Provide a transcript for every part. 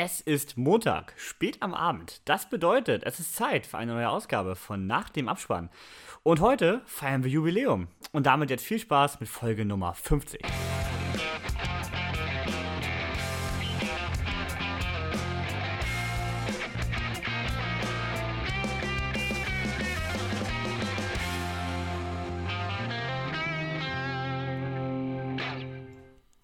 Es ist Montag, spät am Abend. Das bedeutet, es ist Zeit für eine neue Ausgabe von Nach dem Abspann. Und heute feiern wir Jubiläum. Und damit jetzt viel Spaß mit Folge Nummer 50.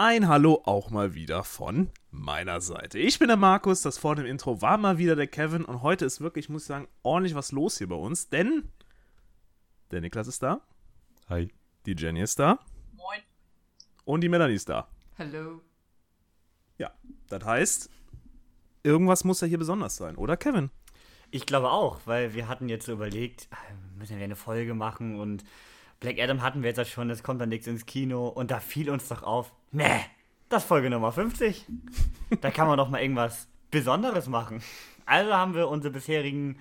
Ein Hallo auch mal wieder von meiner Seite. Ich bin der Markus, das vor dem Intro war mal wieder der Kevin und heute ist wirklich, muss ich sagen, ordentlich was los hier bei uns, denn der Niklas ist da. Hi. Die Jenny ist da. Moin. Und die Melanie ist da. Hallo. Ja, das heißt, irgendwas muss ja hier besonders sein, oder Kevin? Ich glaube auch, weil wir hatten jetzt so überlegt, ah, müssen wir eine Folge machen und Black Adam hatten wir jetzt ja schon, es kommt dann nichts ins Kino und da fiel uns doch auf, ne, das ist Folge Nummer 50. Da kann man doch mal irgendwas Besonderes machen. Also haben wir unsere bisherigen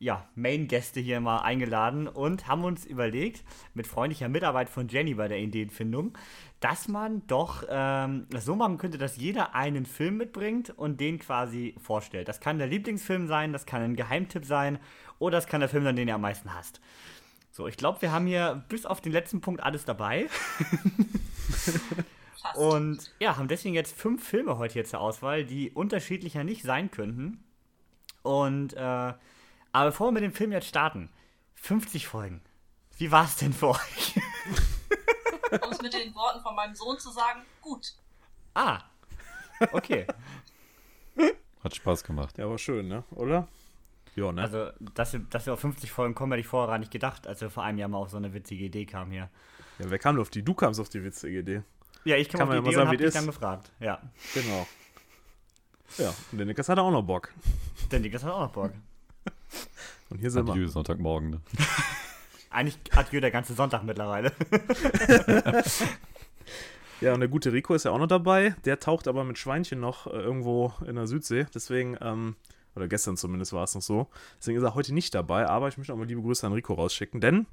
ja, Main-Gäste hier mal eingeladen und haben uns überlegt, mit freundlicher Mitarbeit von Jenny bei der Ideenfindung, dass man doch ähm, das so machen könnte, dass jeder einen Film mitbringt und den quasi vorstellt. Das kann der Lieblingsfilm sein, das kann ein Geheimtipp sein oder das kann der Film sein, den ihr am meisten hasst. So, ich glaube, wir haben hier bis auf den letzten Punkt alles dabei. Und ja, haben deswegen jetzt fünf Filme heute hier zur Auswahl, die unterschiedlicher nicht sein könnten. Und, äh, aber bevor wir mit dem Film jetzt starten, 50 Folgen. Wie war es denn für euch? Um es mit den Worten von meinem Sohn zu sagen, gut. ah, okay. Hat Spaß gemacht. Ja, war schön, ne? Oder? Ja, ne? Also, dass wir, dass wir auf 50 Folgen kommen, hätte ich vorher gar nicht gedacht, als wir vor einem Jahr mal auf so eine witzige Idee kamen hier. ja, wer kam denn auf die? Du kamst auf die witzige Idee. Ja, ich kam Kann auf die Idee sagen, und hab dich das dann ist. gefragt. Ja, Genau. Ja, und der Niklas hatte auch noch Bock. denn die hat auch noch Bock. Und hier sind wir. Adieu, Sonntagmorgen. Ne? Eigentlich adieu der ganze Sonntag mittlerweile. Ja, und der gute Rico ist ja auch noch dabei. Der taucht aber mit Schweinchen noch äh, irgendwo in der Südsee. Deswegen, ähm, oder gestern zumindest war es noch so. Deswegen ist er heute nicht dabei. Aber ich möchte auch mal liebe Grüße an Rico rausschicken. Denn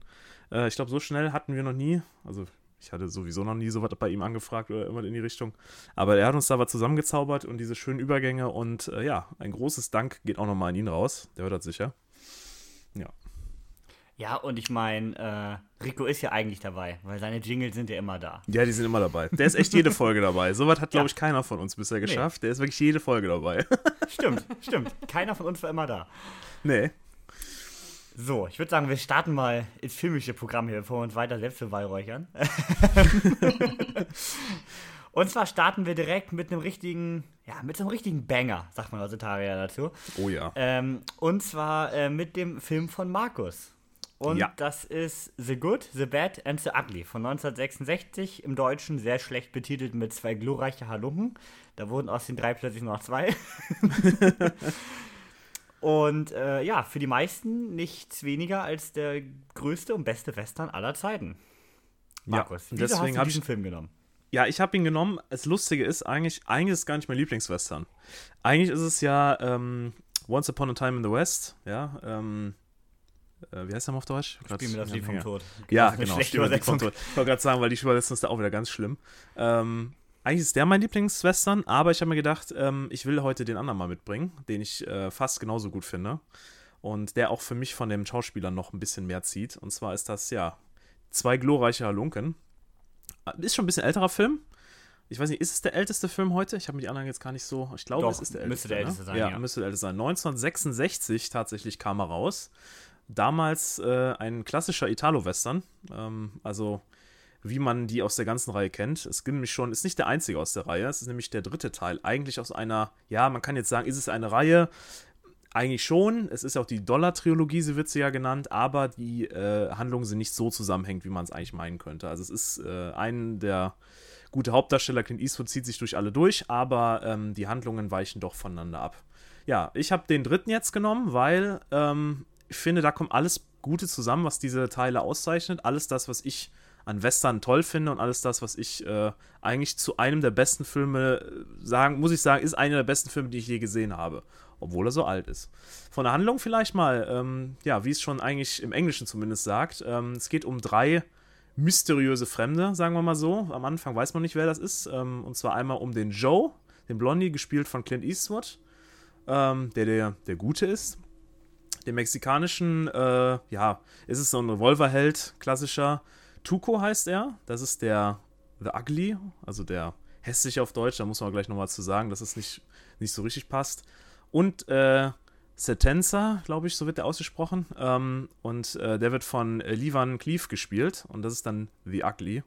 äh, ich glaube, so schnell hatten wir noch nie, also ich hatte sowieso noch nie so was bei ihm angefragt oder irgendwas in die Richtung. Aber er hat uns da was zusammengezaubert und diese schönen Übergänge. Und äh, ja, ein großes Dank geht auch nochmal an ihn raus. Der hört das sicher. Ja. Und ich meine, äh, Rico ist ja eigentlich dabei, weil seine Jingles sind ja immer da. Ja, die sind immer dabei. Der ist echt jede Folge dabei. Sowas hat, glaube ich, keiner von uns bisher geschafft. Der ist wirklich jede Folge dabei. Stimmt, stimmt. Keiner von uns war immer da. nee. So, ich würde sagen, wir starten mal ins filmische Programm hier, bevor wir uns weiter selbst beweihräuchern. Und zwar starten wir direkt mit einem richtigen, ja, mit so einem richtigen Banger, sagt man heutzutage ja dazu. Oh ja. Ähm, und zwar äh, mit dem Film von Markus. Und Ja. das ist The Good, The Bad and The Ugly von 1966. Im Deutschen sehr schlecht betitelt mit zwei glorreiche Halunken. Da wurden aus den drei plötzlich nur noch zwei. und äh, ja, für die meisten nichts weniger als der größte und beste Western aller Zeiten. Markus, und wieso hast deswegen du diesen ich- Film genommen? Ja, ich habe ihn genommen. Das Lustige ist eigentlich, eigentlich ist es gar nicht mein Lieblingswestern. Eigentlich ist es ja ähm, Once Upon a Time in the West. Ja, ähm, äh, wie heißt der mal auf Deutsch? Grad- Spiel mir das Lied vom ja. Tod. Ja, genau. schlechte Spiel mir das Lied vom. Tod. Ich wollte gerade sagen, weil die Übersetzung ist da auch wieder ganz schlimm. Ähm, eigentlich ist der mein Lieblingswestern, aber ich habe mir gedacht, ähm, ich will heute den anderen mal mitbringen, den ich äh, fast genauso gut finde. Und der auch für mich von dem Schauspieler noch ein bisschen mehr zieht. Und zwar ist das, ja, zwei glorreiche Halunken. Äh, Ist schon ein bisschen älterer Film. Ich weiß nicht, ist es der älteste Film heute? Ich habe mir die anderen jetzt gar nicht so. Ich glaube, Doch, es ist der müsste älteste. der ne? älteste sein, Ja, ja. müsste der älteste sein. 1966 tatsächlich kam er raus. Damals äh, ein klassischer Italo-Western. Ähm, also, wie man die aus der ganzen Reihe kennt. Es gibt nämlich schon, ist nicht der einzige aus der Reihe. Es ist nämlich der dritte Teil. Eigentlich aus einer, ja, man kann jetzt sagen, ist es eine Reihe? Eigentlich schon. Es ist auch die Dollar-Trilogie, sie wird sie ja genannt, aber die äh, Handlungen sind nicht so zusammenhängend, wie man es eigentlich meinen könnte. Also es ist äh, ein der gute Hauptdarsteller, Clint Eastwood, zieht sich durch alle durch, aber ähm, die Handlungen weichen doch voneinander ab. Ja, ich habe den dritten jetzt genommen, weil ähm, ich finde, da kommt alles Gute zusammen, was diese Teile auszeichnet. Alles das, was ich an Western toll finde und alles das, was ich äh, eigentlich zu einem der besten Filme äh, sagen, muss ich sagen, ist einer der besten Filme, die ich je gesehen habe. Obwohl er so alt ist. Von der Handlung vielleicht mal, ähm, ja, wie es schon eigentlich im Englischen zumindest sagt. Ähm, es geht um drei mysteriöse Fremde, sagen wir mal so. Am Anfang weiß man nicht, wer das ist. Ähm, und zwar einmal um den Joe, den Blondie, gespielt von Clint Eastwood. ähm, der, der der Gute ist. Den mexikanischen, äh, ja, ist es so ein Revolverheld, klassischer. Tuco heißt er. Das ist der The Ugly, also der hässliche auf Deutsch. Da muss man gleich nochmal zu sagen, dass es nicht, nicht so richtig passt. Und äh, Setenza, glaube ich, so wird der ausgesprochen. Ähm, und äh, der wird von äh, Livan Cleave gespielt. Und das ist dann The Ugly.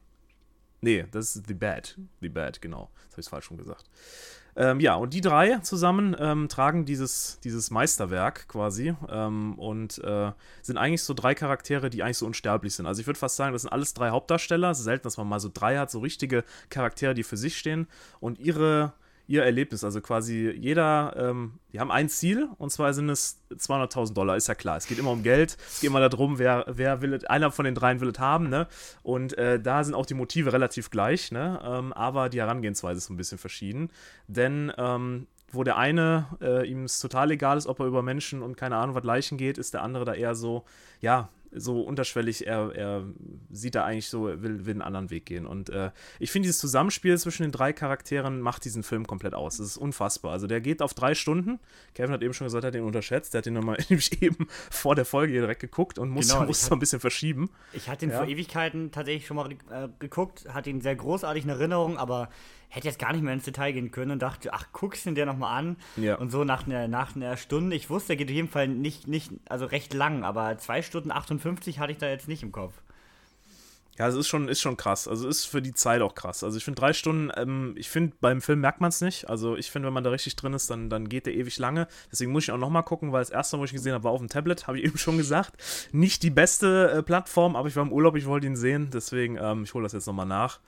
Nee, das ist The Bad. The Bad, genau. Das habe ich falsch schon gesagt. Ähm, ja, und die drei zusammen ähm, tragen dieses, dieses Meisterwerk quasi ähm, und äh, sind eigentlich so drei Charaktere, die eigentlich so unsterblich sind. Also ich würde fast sagen, das sind alles drei Hauptdarsteller. Es ist selten, dass man mal so drei hat, so richtige Charaktere, die für sich stehen und ihre ihr Erlebnis. Also quasi jeder, ähm, die haben ein Ziel und zwar sind es 200.000 Dollar, ist ja klar. Es geht immer um Geld, es geht immer darum, wer, wer will einer von den dreien will es haben, ne? Und äh, da sind auch die Motive relativ gleich, ne? Ähm, aber die Herangehensweise ist ein bisschen verschieden. Denn ähm, wo der eine äh, ihm es total egal ist, ob er über Menschen und keine Ahnung was Leichen geht, ist der andere da eher so, ja, so unterschwellig, er, er sieht da eigentlich so, will, will einen anderen Weg gehen. Und äh, ich finde, dieses Zusammenspiel zwischen den drei Charakteren macht diesen Film komplett aus. Das ist unfassbar. Also der geht auf drei Stunden. Kevin hat eben schon gesagt, er hat den unterschätzt. Der hat den nochmal eben vor der Folge hier direkt geguckt und musste, genau, so ein bisschen verschieben. Ich hatte ihn ja. vor Ewigkeiten tatsächlich schon mal äh, geguckt, hatte ihn sehr großartig in Erinnerung, aber hätte jetzt gar nicht mehr ins Detail gehen können und dachte, ach, guckst du den nochmal an. Ja. Und so nach einer, nach einer Stunde, ich wusste, er geht auf jeden Fall nicht, nicht, also recht lang, aber zwei Stunden 58 hatte ich da jetzt nicht im Kopf. Ja, es ist schon, ist schon krass. Also ist für die Zeit auch krass. Also ich finde drei Stunden, ähm, ich finde, beim Film merkt man es nicht. Also ich finde, wenn man da richtig drin ist, dann, dann geht der ewig lange. Deswegen muss ich auch nochmal gucken, weil das erste Mal, wo ich ihn gesehen habe, war auf dem Tablet, habe ich eben schon gesagt. Nicht die beste äh, Plattform, aber ich war im Urlaub, ich wollte ihn sehen. Deswegen, ähm, ich hole das jetzt nochmal nach.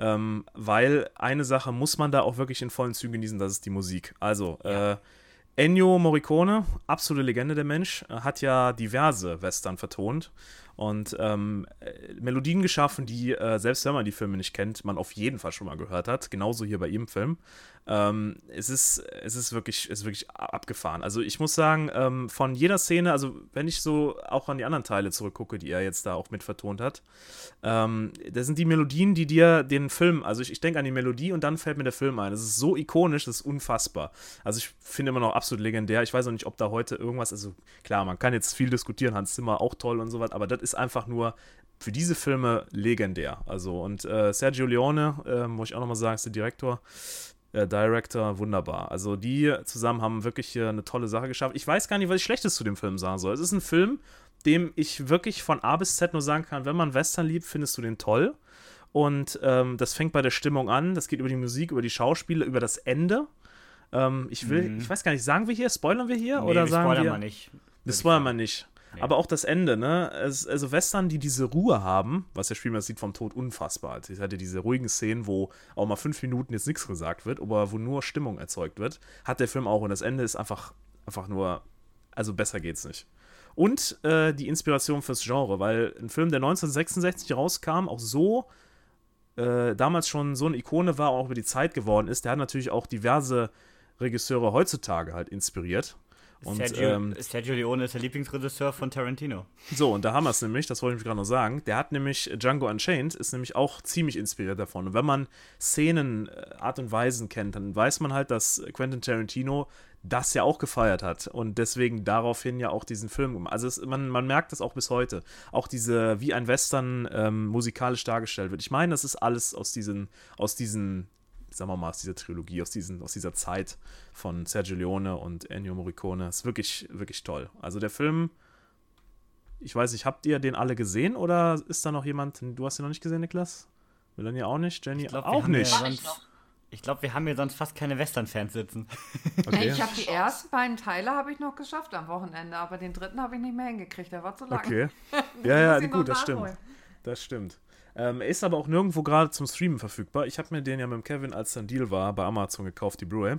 Ähm, weil eine Sache muss man da auch wirklich in vollen Zügen genießen, das ist die Musik. Also, ja. äh, Ennio Morricone, absolute Legende der Mensch, hat ja diverse Western vertont und ähm, äh, Melodien geschaffen, die, äh, selbst wenn man die Filme nicht kennt, man auf jeden Fall schon mal gehört hat. Genauso hier bei ihrem Film. Ähm, es, ist, es ist wirklich, es ist wirklich abgefahren. Also ich muss sagen, ähm, von jeder Szene, also wenn ich so auch an die anderen Teile zurückgucke, die er jetzt da auch mit vertont hat, ähm, das sind die Melodien, die dir den Film, also ich, ich denke an die Melodie und dann fällt mir der Film ein. Das ist so ikonisch, das ist unfassbar. Also ich finde immer noch absolut legendär. Ich weiß auch nicht, ob da heute irgendwas, also klar, man kann jetzt viel diskutieren, Hans Zimmer auch toll und so was, aber das ist einfach nur für diese Filme legendär. Also und äh, Sergio Leone, äh, muss ich auch nochmal sagen, ist der Direktor äh, Director, wunderbar. Also die zusammen haben wirklich hier eine tolle Sache geschafft. Ich weiß gar nicht, was ich Schlechtes zu dem Film sagen soll. Es ist ein Film, dem ich wirklich von A bis Z nur sagen kann, wenn man Western liebt, findest du den toll. Und ähm, das fängt bei der Stimmung an, das geht über die Musik, über die Schauspieler, über das Ende. Ähm, ich will, mhm. ich weiß gar nicht, sagen wir hier, spoilern wir hier? Nee, oder wir sagen spoilern wir. Mal nicht. Wir spoilern mal nicht. Aber auch das Ende, ne? also Western, die diese Ruhe haben, was der Spielmann sieht vom Tod unfassbar. Also ich hatte diese ruhigen Szenen, wo auch mal fünf Minuten jetzt nichts gesagt wird, aber wo nur Stimmung erzeugt wird, hat der Film auch. Und das Ende ist einfach, einfach nur, also besser geht's nicht. Und äh, die Inspiration fürs Genre, weil ein Film, der 1966 rauskam, auch so äh, damals schon so eine Ikone war, auch über die Zeit geworden ist, der hat natürlich auch diverse Regisseure heutzutage halt inspiriert. Und, Sergio, ähm, Sergio Leone ist der Lieblingsregisseur von Tarantino. So, und da haben wir es nämlich, das wollte ich gerade noch sagen. Der hat nämlich Django Unchained, ist nämlich auch ziemlich inspiriert davon. Und wenn man Szenen, äh, Art und Weisen kennt, dann weiß man halt, dass Quentin Tarantino das ja auch gefeiert hat und deswegen daraufhin ja auch diesen Film gemacht. Also es, man, man merkt das auch bis heute. Auch diese, wie ein Western ähm, musikalisch dargestellt wird. Ich meine, das ist alles aus diesen, aus diesen sagen wir mal, aus dieser Trilogie, aus, diesen, aus dieser Zeit von Sergio Leone und Ennio Morricone. Ist wirklich, wirklich toll. Also der Film, ich weiß nicht, habt ihr den alle gesehen oder ist da noch jemand, du hast ihn noch nicht gesehen, Niklas? Melania auch nicht, Jenny glaub, auch nicht. ich glaube, wir haben hier sonst fast keine Western-Fans sitzen. Okay. Ich habe die ersten beiden Teile habe ich noch geschafft am Wochenende, aber den dritten habe ich nicht mehr hingekriegt. Der war zu lang. Okay. ja, ja, gut, das stimmt. Das stimmt. Ähm, ist aber auch nirgendwo gerade zum Streamen verfügbar. Ich habe mir den ja mit dem Kevin, als dann Deal war, bei Amazon gekauft, die Blu-ray.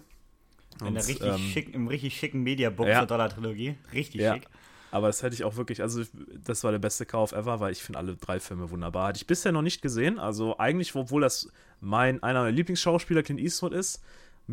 In der richtig ähm, schick, im richtig schicken Mediabook ja. zur Dollar-Trilogie. Richtig ja. schick. Aber das hätte ich auch wirklich, also das war der beste Kauf ever, weil ich finde alle drei Filme wunderbar. Hatte ich bisher noch nicht gesehen. Also eigentlich, obwohl das mein einer meiner Lieblingsschauspieler Clint Eastwood ist,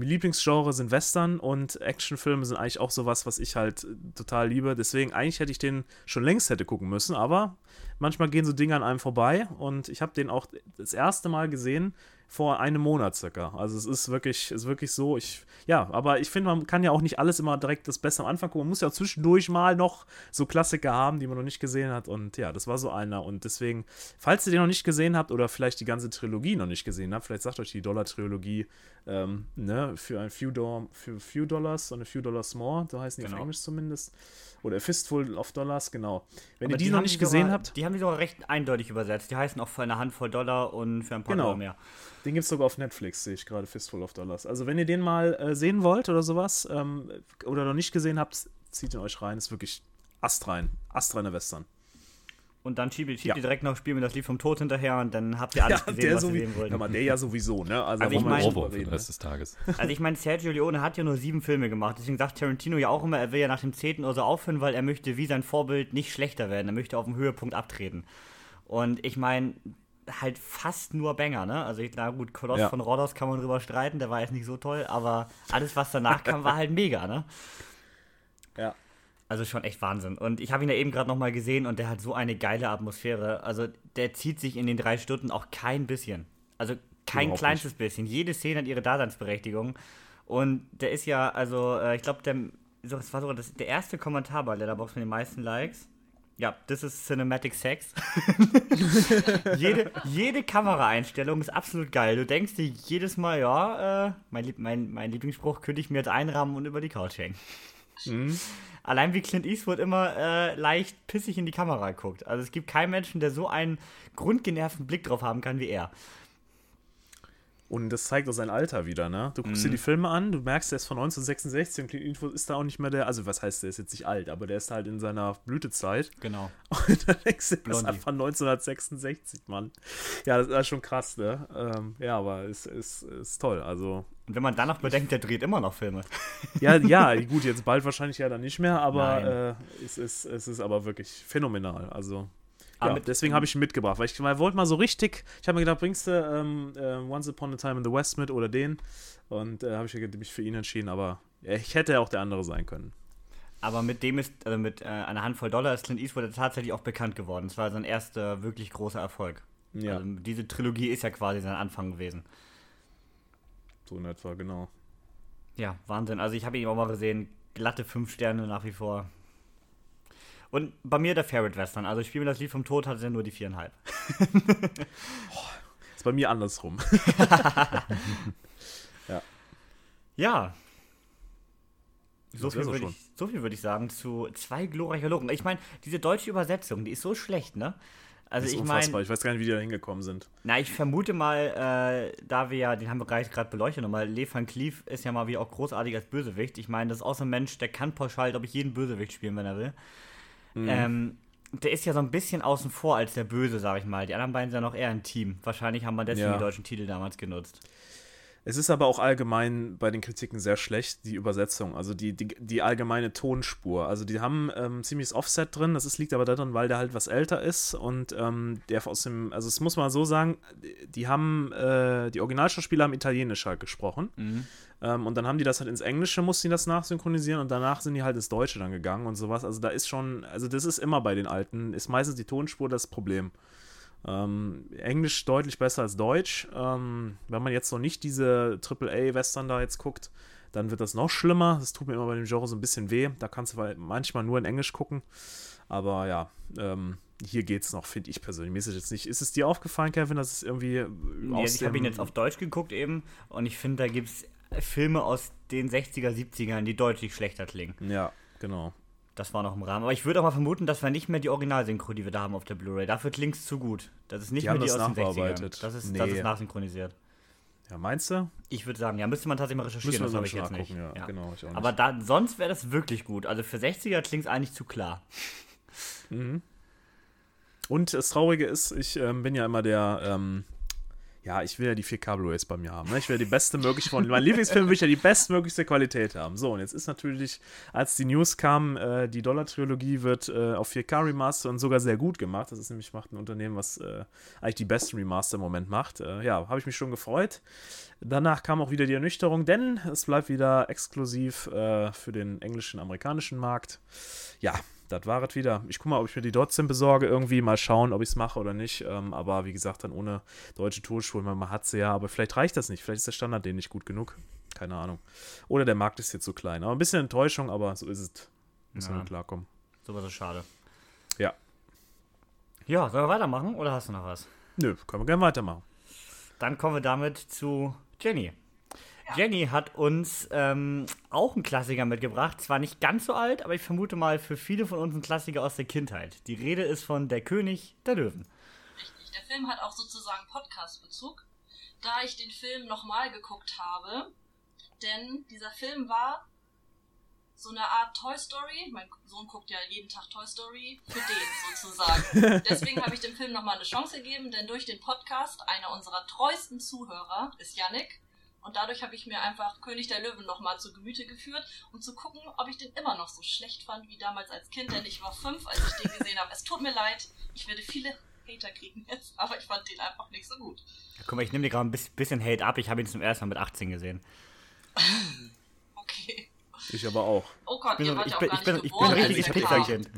Lieblingsgenre sind Western und Actionfilme sind eigentlich auch sowas, was ich halt total liebe. Deswegen eigentlich hätte ich den schon längst hätte gucken müssen, aber manchmal gehen so Dinge an einem vorbei und ich habe den auch das erste Mal gesehen vor einem Monat circa. Also es ist wirklich, ist wirklich so. Ich, ja, aber ich finde, man kann ja auch nicht alles immer direkt das Beste am Anfang gucken. Man muss ja zwischendurch mal noch so Klassiker haben, die man noch nicht gesehen hat. Und ja, das war so einer. Und deswegen, falls ihr den noch nicht gesehen habt oder vielleicht die ganze Trilogie noch nicht gesehen habt, vielleicht sagt euch die Dollar-Trilogie ähm, ne, für ein few, Do für few Dollars und a few Dollars more, so heißen die Genau. auf Englisch zumindest. Oder a fistful of Dollars, genau. Wenn Aber ihr die, noch haben nicht die gesehen sogar, habt, Die haben die sogar recht eindeutig übersetzt. Die heißen auch für eine Handvoll Dollar und für ein paar Genau. Dollar mehr. Den gibt es sogar auf Netflix, sehe ich gerade, Fistful of Dollars. Also wenn ihr den mal äh, sehen wollt oder sowas, ähm, oder noch nicht gesehen habt, zieht ihn euch rein. Ist wirklich astrein. Astreine Western. Und dann schiebt, schiebt Ja. ihr direkt noch Spiel mir das Lied vom Tod hinterher und dann habt ihr alles gesehen, was ihr sowie- sehen wollt. Ja, aber der ja sowieso, ne? Also, Also ich wollen wir mein- nicht Ohrwurm drüber für den Rest des Tages. Also ich meine, Sergio Leone hat ja nur sieben Filme gemacht. Deswegen sagt Tarantino ja auch immer, er will ja nach dem zehnten oder so aufhören, weil er möchte wie sein Vorbild nicht schlechter werden. Er möchte auf dem Höhepunkt abtreten. Und ich meine, halt fast nur Banger, ne? Also ich, na gut, Koloss Ja. von Rhodos kann man drüber streiten, der war jetzt nicht so toll, aber alles, was danach kam, war halt mega, ne? Ja. Also schon echt Wahnsinn. Und ich habe ihn ja eben gerade nochmal gesehen und der hat so eine geile Atmosphäre. Also der zieht sich in den drei Stunden auch kein bisschen. Also kein Überhaupt kleinstes bisschen. Jede Szene hat ihre Daseinsberechtigung. Und der ist ja, also äh, ich glaube, der, so, das war sogar das, der erste Kommentar bei Letterboxd mit den meisten Likes. Ja, das ist Cinematic Sex. jede, jede Kameraeinstellung ist absolut geil. Du denkst dir jedes Mal, ja, äh, mein, Lieb mein, mein Lieblingsspruch könnte ich mir jetzt einrahmen und über die Couch hängen. Allein wie Clint Eastwood immer äh, leicht pissig in die Kamera guckt. Also es gibt keinen Menschen, der so einen grundgenervten Blick drauf haben kann wie er. Und das zeigt auch sein Alter wieder, ne? Du guckst dir die Filme an, du merkst, der ist von 1966 und Clint Eastwood ist da auch nicht mehr der, also was heißt, der ist jetzt nicht alt, aber der ist halt in seiner Blütezeit. Genau. Und dann denkst du, das ist einfach 1966, Mann. Ja, das ist schon krass, ne? Ähm, ja, aber es ist, ist toll. Also, Und wenn man dann noch bedenkt, der dreht immer noch Filme. ja, ja, gut, jetzt bald wahrscheinlich ja dann nicht mehr, aber äh, es, ist, es ist aber wirklich phänomenal. Also, ja, mit- deswegen habe ich ihn mitgebracht, weil ich wollte mal so richtig, ich habe mir gedacht, bringst du ähm, äh, Once Upon a Time in the West mit oder den? Und äh, habe ich mich für ihn entschieden, aber ich hätte ja auch der andere sein können. Aber mit dem ist, also mit äh, einer Handvoll Dollar ist Clint Eastwood tatsächlich auch bekannt geworden. Es war sein erster wirklich großer Erfolg. Ja, Also diese Trilogie ist ja quasi sein Anfang gewesen. so in etwa, genau. Ja, Wahnsinn. Also ich habe ihn auch mal gesehen. Glatte fünf Sterne nach wie vor. Und bei mir der Ferret Western. Also ich spiele mir das Lied vom Tod, hat er nur die viereinhalb. Ist bei mir andersrum. Ja. So Das viel, würde ich, so viel würde ich sagen zu zwei glorreicher Logen. Ich meine, diese deutsche Übersetzung, die ist so schlecht, ne? Also Das ist ich unfassbar. meine, Ich weiß gar nicht, wie die da hingekommen sind. na, ich vermute mal, äh, da wir ja, den haben wir gerade beleuchtet nochmal, Le Van Cleef ist ja mal wieder auch großartig als Bösewicht. Ich meine, das ist auch so ein Mensch, der kann pauschal, glaube ich, jeden Bösewicht spielen, wenn er will. Mhm. Ähm, der ist ja so ein bisschen außen vor als der Böse, sag ich mal. Die anderen beiden sind ja noch eher ein Team. Wahrscheinlich haben wir deswegen Ja. die deutschen Titel damals genutzt. Es ist aber auch allgemein bei den Kritiken sehr schlecht, die Übersetzung, also die, die, die allgemeine Tonspur. Also die haben ähm, ziemliches Offset drin, das ist, liegt aber daran, weil der halt was älter ist und ähm, der aus dem, also es muss man so sagen, die haben, äh, die Originalschauspieler haben Italienisch halt gesprochen ähm, und dann haben die das halt ins Englische, mussten die das nachsynchronisieren und danach sind die halt ins Deutsche dann gegangen und sowas. Also da ist schon, also das ist immer bei den Alten, ist meistens die Tonspur das Problem. Ähm, Englisch deutlich besser als Deutsch. Ähm, wenn man jetzt noch nicht diese AAA-Western da jetzt guckt, dann wird das noch schlimmer. Das tut mir immer bei dem Genre so ein bisschen weh. Da kannst du manchmal nur in Englisch gucken. Aber ja, ähm, hier geht's noch, finde ich persönlich. Mir ist es jetzt nicht. Ist es dir aufgefallen, Kevin, dass es irgendwie Nee, also ich habe ihn jetzt auf Deutsch geguckt eben und ich finde, da gibt es Filme aus den 60er, 70ern, die deutlich schlechter klingen. Ja, genau. Das war noch im Rahmen. Aber ich würde auch mal vermuten, dass wir nicht mehr die Originalsynchro, die wir da haben auf der Blu-ray. Dafür klingt es zu gut. Das ist nicht Die mehr die das aus den 60ern. nachbearbeitet. Das ist, Nee. das ist nachsynchronisiert. Ja, meinst du? Ich würde sagen, ja, müsste man tatsächlich mal recherchieren, das habe ich jetzt nicht. ja, genau, ich nicht. Aber da, sonst wäre das wirklich gut. Also für 60er klingt es eigentlich zu klar. Und das Traurige ist, ich ähm, bin ja immer der, ähm, ja, ich will ja die 4K Blu-rays bei mir haben. Ne? Ich will ja die beste mögliche von, mein Lieblingsfilm will ich ja die bestmöglichste Qualität haben. So, und jetzt ist natürlich, als die News kam, äh, die Dollar-Trilogie wird äh, auf 4K Remaster und sogar sehr gut gemacht. Das ist nämlich macht ein Unternehmen, was äh, eigentlich die besten Remaster im Moment macht. Äh, ja, habe ich mich schon gefreut. Danach kam auch wieder die Ernüchterung, denn es bleibt wieder exklusiv äh, für den englischen, amerikanischen Markt. Ja, das war es wieder. Ich guck mal, ob ich mir die trotzdem besorge, irgendwie mal schauen, ob ich es mache oder nicht. Ähm, aber wie gesagt, dann ohne deutsche Tonspur, man, man hat sie ja, aber vielleicht reicht das nicht. Vielleicht ist der Standard den nicht gut genug. Keine Ahnung. Oder der Markt ist jetzt zu klein. Aber ein bisschen Enttäuschung, aber so ist es. Müssen Ja. wir klarkommen. Sowas ist schade. Ja. Ja, sollen wir weitermachen oder hast du noch was? Nö, können wir gerne weitermachen. Dann kommen wir damit zu Jenny. Jenny hat uns ähm, auch einen Klassiker mitgebracht. Zwar nicht ganz so alt, aber ich vermute mal für viele von uns ein Klassiker aus der Kindheit. Die Rede ist von Der König der Löwen. Richtig. Der Film hat auch sozusagen Podcast-Bezug, da ich den Film nochmal geguckt habe. Denn dieser Film war so eine Art Toy Story. Mein Sohn guckt ja jeden Tag Toy Story für den sozusagen. Deswegen habe ich dem Film nochmal eine Chance gegeben, denn durch den Podcast, einer unserer treuesten Zuhörer ist Yannick. Und dadurch habe ich mir einfach König der Löwen nochmal zu Gemüte geführt, um zu gucken, ob ich den immer noch so schlecht fand wie damals als Kind, denn ich war fünf, als ich den gesehen habe. Es tut mir leid, ich werde viele Hater kriegen jetzt, aber ich fand den einfach nicht so gut. Guck mal, ich nehme dir gerade ein bis- bisschen Hate ab. Ich habe ihn zum ersten Mal mit 18 gesehen. Okay. Ich aber auch. Oh Gott, Ich ihr bin, wart ich ja auch bin, gar ich bin, nicht ich bin geboren, ein richtiges. Pixar-Kind.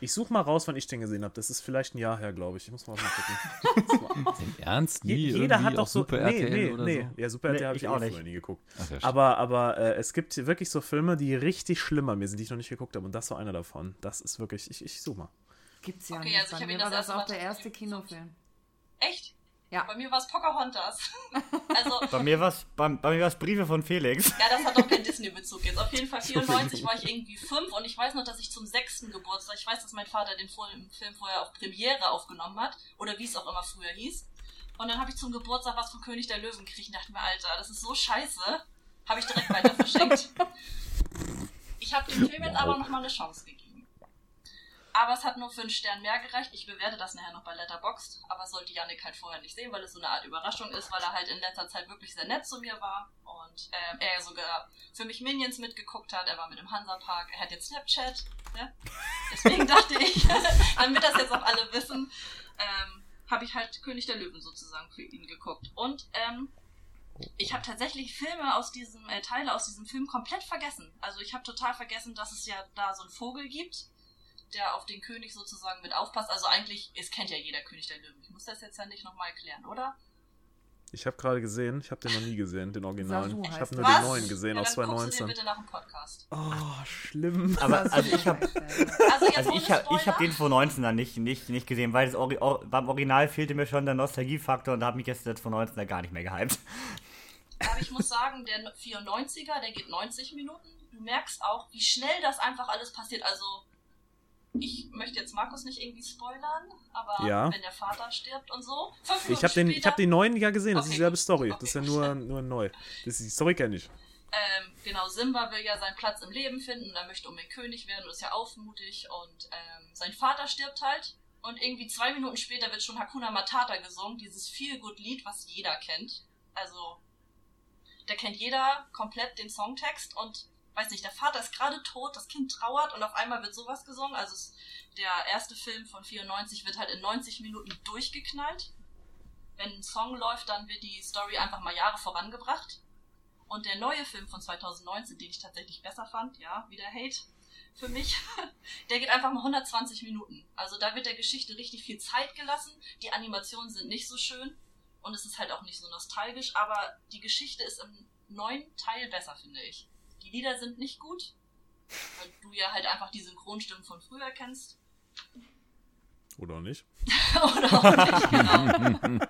Ich such mal raus, wann ich den gesehen habe. Das ist vielleicht ein Jahr her, glaube ich. Ich muss mal gucken. Im Ernst? Je, Nie jeder irgendwie hat doch so. Super nee, RTL nee, oder nee. so? Ja, Super Nee, RTL habe ich ich auch auch nicht. nie geguckt. Ach ja. Aber, aber äh, es gibt wirklich so Filme, die richtig schlimm an mir sind, die ich noch nicht geguckt habe. Und das war einer davon. Das ist wirklich. Ich, ich such mal. Gibt's ja Okay, nicht. also ich Bei mir ihn war das das auch der erste Kinofilm. Echt? Ja. Bei mir war es Pocahontas. also, Bei mir war es bei, bei mir war's Briefe von Felix. ja, das hat doch keinen Disney-Bezug jetzt. Auf jeden Fall 94 war ich irgendwie fünf und ich weiß noch, dass ich zum sechsten Geburtstag, ich weiß, dass mein Vater den Film vorher auf Premiere aufgenommen hat, oder wie es auch immer früher hieß. Und dann habe ich zum Geburtstag was von König der Löwen gekriegt und dachte mir, Alter, das ist so scheiße. Habe ich direkt weiter verschenkt. Ich habe dem Film jetzt aber nochmal eine Chance gegeben. Aber es hat nur für einen Stern mehr gereicht. Ich bewerte das nachher noch bei Letterboxd, aber sollte Yannick halt vorher nicht sehen, weil es so eine Art Überraschung ist, weil er halt in letzter Zeit wirklich sehr nett zu mir war und ähm, er sogar für mich Minions mitgeguckt hat. Er war mit im Hansapark, er hat jetzt Snapchat. Ne? Deswegen dachte ich, damit das jetzt auch alle wissen, ähm, habe ich halt König der Löwen sozusagen für ihn geguckt. Und ähm, ich habe tatsächlich Filme aus diesem, äh, Teile aus diesem Film komplett vergessen. Also ich habe total vergessen, dass es ja da so einen Vogel gibt, der auf den König sozusagen mit aufpasst. Also eigentlich, es kennt ja jeder König der Löwen. Ich muss das jetzt ja nicht nochmal erklären, oder? Ich habe gerade gesehen, ich habe den noch nie gesehen, den Originalen. Sasu ich habe nur Was? den neuen gesehen ja, aus dann guckst du 2019. den bitte nach dem Podcast. Oh, schlimm. Aber also ich habe Also, also ich hab, ich hab Spoiler. den 2019 dann nicht, nicht, nicht gesehen, weil das Ori or, beim Original fehlte mir schon der Nostalgiefaktor und da hat mich jetzt der 2019er gar nicht mehr gehypt. Aber ich muss sagen, der 94er, der geht 90 Minuten. Du merkst auch, wie schnell das einfach alles passiert. Also, ich möchte jetzt Markus nicht irgendwie spoilern, aber Ja. wenn der Vater stirbt und so. Fünf Ich habe den, ich hab den neuen ja gesehen, das ist Okay, dieselbe gut. Story. Okay, das ist ja nur, nur neu. Das ist, die Story kenne ich. Ähm, genau, Simba will ja seinen Platz im Leben finden und er möchte unbedingt König werden und ist ja aufmutig und ähm, sein Vater stirbt halt und irgendwie zwei Minuten später wird schon Hakuna Matata gesungen, dieses Feel-Good-Lied, was jeder kennt. Also, da kennt jeder komplett den Songtext und weiß nicht, der Vater ist gerade tot, das Kind trauert und auf einmal wird sowas gesungen. Also der erste Film von 94 wird halt in 90 Minuten durchgeknallt. Wenn ein Song läuft, dann wird die Story einfach mal Jahre vorangebracht. Und der neue Film von 2019, den ich tatsächlich besser fand, ja, wieder Hate für mich, der geht einfach mal 120 Minuten. Also da wird der Geschichte richtig viel Zeit gelassen. Die Animationen sind nicht so schön und es ist halt auch nicht so nostalgisch, aber die Geschichte ist im neuen Teil besser, finde ich. Die Lieder sind nicht gut, weil du ja halt einfach die Synchronstimmen von früher kennst. Oder nicht? Oder auch nicht, genau.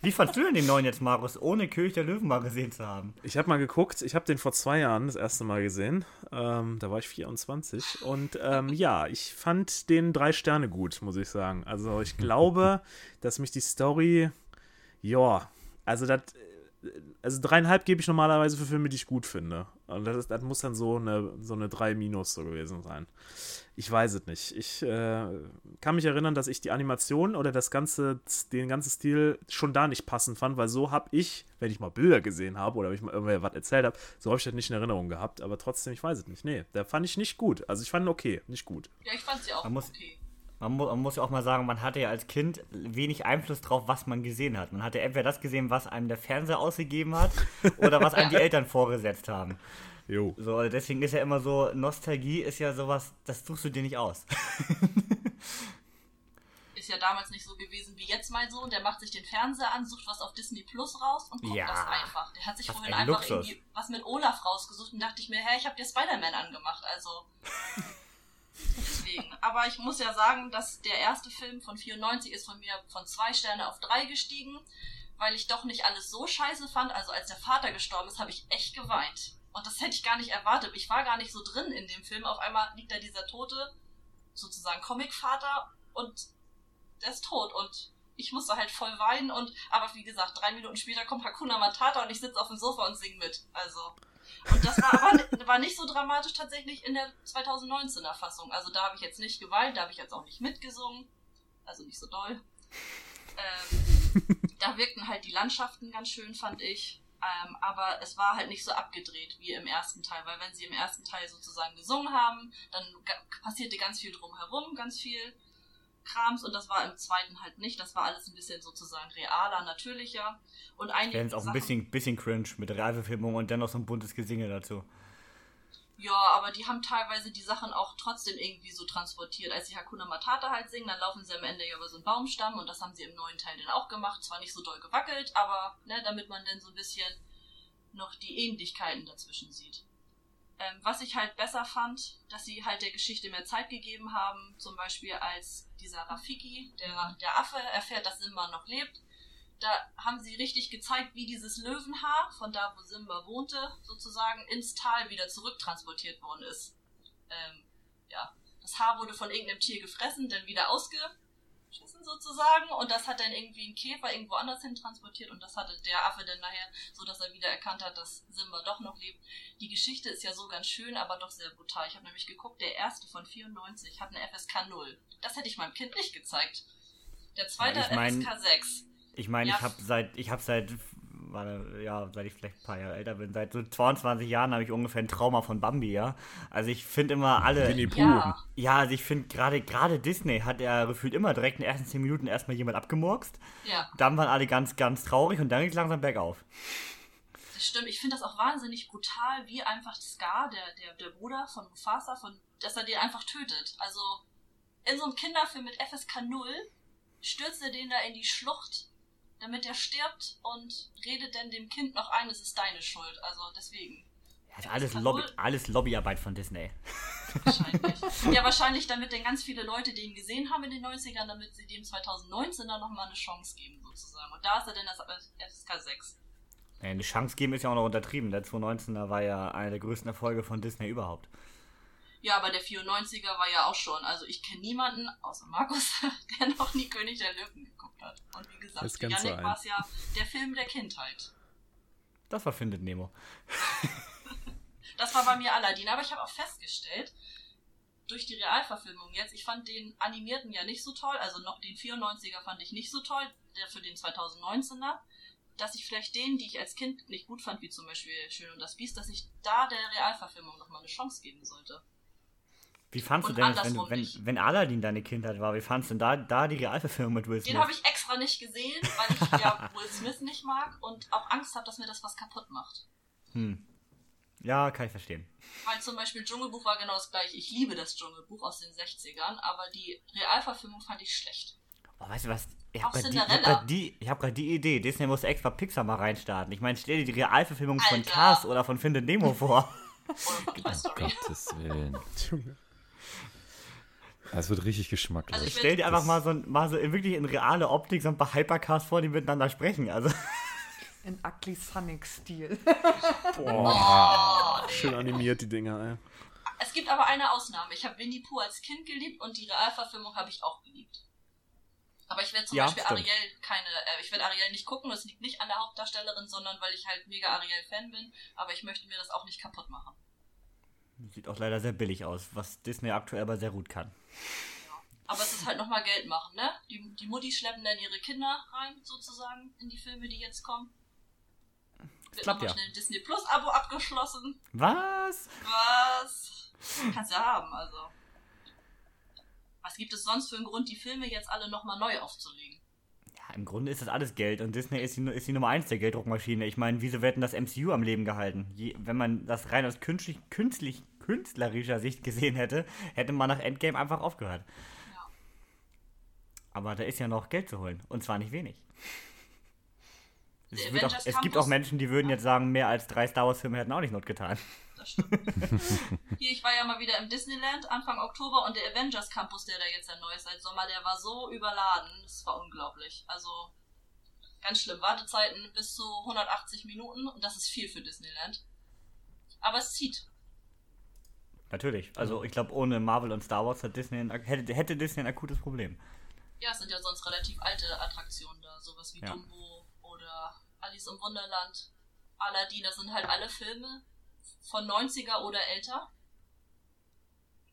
Wie fandst du denn den neuen jetzt, Markus, ohne König der Löwen mal gesehen zu haben? Ich habe mal geguckt, ich habe den vor zwei Jahren das erste Mal gesehen. Ähm, da war ich 24. Und ähm, ja, ich fand den drei Sterne gut, muss ich sagen. Also ich glaube, dass mich die Story, ja, also das, also dreieinhalb gebe ich normalerweise für Filme, die ich gut finde. Und das, ist, das muss dann so eine, so eine 3 Minus so gewesen sein. Ich weiß es nicht. Ich äh, kann mich erinnern, dass ich die Animation oder das ganze, den ganzen Stil schon da nicht passend fand, weil so habe ich, wenn ich mal Bilder gesehen habe oder wenn ich mal irgendwer was erzählt habe, so habe ich das nicht in Erinnerung gehabt. Aber trotzdem, ich weiß es nicht. Nee, der fand ich nicht gut. Also ich fand ihn okay, nicht gut. Ja, ich fand sie auch okay. Man, mu man muss ja auch mal sagen, man hatte ja als Kind wenig Einfluss drauf, was man gesehen hat. Man hatte entweder das gesehen, was einem der Fernseher ausgegeben hat, oder was einem die Eltern vorgesetzt haben. Jo. So, also deswegen ist ja immer so, Nostalgie ist ja sowas, das suchst du dir nicht aus. Ist ja damals nicht so gewesen wie jetzt mein Sohn. Der macht sich den Fernseher an, sucht was auf Disney Plus raus und guckt Ja. das einfach. Der hat sich Was vorhin ein einfach Luxus. irgendwie was mit Olaf rausgesucht und dachte ich mir, hä, ich hab dir Spider-Man angemacht. Also. Deswegen. Aber ich muss ja sagen, dass der erste Film von 94 ist von mir von zwei Sterne auf drei gestiegen, weil ich doch nicht alles so scheiße fand. Also als der Vater gestorben ist, habe ich echt geweint. Und das hätte ich gar nicht erwartet. Ich war gar nicht so drin in dem Film. Auf einmal liegt da dieser tote, sozusagen Comic-Vater und der ist tot und ich musste halt voll weinen und aber wie gesagt, drei Minuten später kommt Hakuna Matata und ich sitze auf dem Sofa und singe mit. Also und das war aber war nicht so dramatisch tatsächlich in der 2019er Fassung. Also da habe ich jetzt nicht geweint, da habe ich jetzt auch nicht mitgesungen, also nicht so doll. Ähm, da wirkten halt die Landschaften ganz schön, fand ich. Ähm, aber es war halt nicht so abgedreht wie im ersten Teil, weil wenn sie im ersten Teil sozusagen gesungen haben, dann passierte ganz viel drumherum, ganz viel Krams und das war im zweiten halt nicht. Das war alles ein bisschen sozusagen realer, natürlicher und einige Wären es auch ein bisschen, bisschen cringe mit Realverfilmung und dennoch so ein buntes Gesinge dazu. Ja, aber die haben teilweise die Sachen auch trotzdem irgendwie so transportiert. Als sie Hakuna Matata halt singen, dann laufen sie am Ende ja über so einen Baumstamm und das haben sie im neuen Teil dann auch gemacht. Zwar nicht so doll gewackelt, aber ne, damit man dann so ein bisschen noch die Ähnlichkeiten dazwischen sieht. Ähm, was ich halt besser fand, dass sie halt der Geschichte mehr Zeit gegeben haben, zum Beispiel als dieser Rafiki, der, der Affe, erfährt, dass Simba noch lebt. Da haben sie richtig gezeigt, wie dieses Löwenhaar von da, wo Simba wohnte, sozusagen ins Tal wieder zurücktransportiert worden ist. Ähm, ja, das Haar wurde von irgendeinem Tier gefressen, dann wieder ausgeschissen sozusagen und das hat dann irgendwie ein Käfer irgendwo anders hin transportiert und das hatte der Affe dann nachher, so dass er wieder erkannt hat, dass Simba doch noch lebt. Die Geschichte ist ja so ganz schön, aber doch sehr brutal. Ich habe nämlich geguckt, der erste von 94 hat eine FSK 0. Das hätte ich meinem Kind nicht gezeigt. Der zweite Ja, ich mein- FSK 6. Ich meine, Ja. ich habe seit, ich habe seit, warte, ja, seit ich vielleicht ein paar Jahre älter bin, seit so 22 Jahren habe ich ungefähr ein Trauma von Bambi, ja. Also ich finde immer alle, Winnie Pooh. Ja, ja, also ich finde gerade, gerade Disney hat ja gefühlt immer direkt in den ersten 10 Minuten erstmal jemand abgemurkst. ja. Dann waren alle ganz, ganz traurig und dann ging es langsam bergauf. Das stimmt. Ich finde das auch wahnsinnig brutal, wie einfach Scar, der, der, der Bruder von Mufasa, von, dass er den einfach tötet. Also in so einem Kinderfilm mit FSK 0 stürzt er den da in die Schlucht, damit er stirbt und redet dann dem Kind noch ein, es ist deine Schuld. Also deswegen. Ja, ist alles, Lobby, alles Lobbyarbeit von Disney. Wahrscheinlich. ja, wahrscheinlich, damit dann ganz viele Leute den gesehen haben in den 90ern, damit sie dem 2019 dann nochmal eine Chance geben, sozusagen. Und da ist er dann das FSK 6. Ja, eine Chance geben ist ja auch noch untertrieben. Der 2019er war ja einer der größten Erfolge von Disney überhaupt. Ja, aber der 94er war ja auch schon. Also ich kenne niemanden, außer Markus, der noch nie König der Löwen geguckt hat. Und wie gesagt, Das Yannick war es ja der Film der Kindheit. Das war Findet Nemo. Das war bei mir Aladdin. Aber ich habe auch festgestellt, durch die Realverfilmung jetzt, ich fand den animierten ja nicht so toll. Also noch den 94er fand ich nicht so toll, der für den 2019er. Dass ich vielleicht den, die ich als Kind nicht gut fand, wie zum Beispiel Schön und das Biest, dass ich da der Realverfilmung nochmal eine Chance geben sollte. Wie fandst du denn, das, wenn, wenn, wenn Aladdin deine Kindheit war, wie fandst du denn da, da die Realverfilmung mit Will Den Smith? habe ich extra nicht gesehen, weil ich ja Will Smith nicht mag und auch Angst habe, dass mir das was kaputt macht. Hm. Ja, kann ich verstehen. Weil zum Beispiel Dschungelbuch war genau das gleiche. Ich liebe das Dschungelbuch aus den 60ern, aber die Realverfilmung fand ich schlecht. Oh, weißt du was? Ich Auch habe gerade die, ich hab grad die, Idee. Disney muss extra Pixar mal reinstarten. Ich meine, stell dir die Realverfilmung von Alter. Cars oder von Findet Nemo vor. Oder von Toy Oh Story. Gottes Willen. Es wird richtig geschmacklos. Also ich Stell dir einfach mal so, ein, mal so in wirklich in reale Optik so ein paar Hypercars vor, die miteinander sprechen. Also, In Ugly Sonic-Stil. Boah. Schön animiert, die Dinger, ey. Es gibt aber eine Ausnahme. Ich habe Winnie Pooh als Kind geliebt und die Realverfilmung habe ich auch geliebt. Aber ich werde zum Ja, Beispiel stimmt. Ariel keine, äh, ich werde Ariel nicht gucken, das liegt nicht an der Hauptdarstellerin, sondern weil ich halt mega Ariel-Fan bin, aber ich möchte mir das auch nicht kaputt machen. sieht auch leider sehr billig aus, was Disney aktuell aber sehr gut kann. Aber es ist halt nochmal Geld machen, ne? Die, die Mutti schleppen dann ihre Kinder rein, sozusagen, in die Filme, die jetzt kommen. Wird klappt ja. schnell ein Disney Plus Abo abgeschlossen. Was? Was? Kannst ja haben, also. Was gibt es sonst für einen Grund, die Filme jetzt alle nochmal neu aufzulegen? Ja, im Grunde ist das alles Geld und Disney ist die, ist die Nummer eins der Gelddruckmaschine. Ich meine, wieso wird denn das MCU am Leben gehalten? Je, wenn man das rein aus künstlich, künstlich, künstlerischer Sicht gesehen hätte, hätte man nach Endgame einfach aufgehört. Ja. Aber da ist ja noch Geld zu holen und zwar nicht wenig. Es, Der auch, es gibt auch Menschen, die würden jetzt sagen, mehr als drei Star Wars-Filme hätten auch nicht Not getan. Das stimmt. Hier, ich war ja mal wieder im Disneyland Anfang Oktober und der Avengers Campus, der da jetzt ja neu ist seit Sommer, der war so überladen. Das war unglaublich. Also ganz schlimm. Wartezeiten bis zu 180 Minuten und das ist viel für Disneyland. Aber es zieht. Natürlich. Also ich glaube, ohne Marvel und Star Wars hat Disney ein, hätte, hätte Disney ein akutes Problem. Ja, es sind ja sonst relativ alte Attraktionen da. Sowas wie Ja. Dumbo oder Alice im Wunderland. Aladdin, das sind halt alle Filme von 90er oder älter.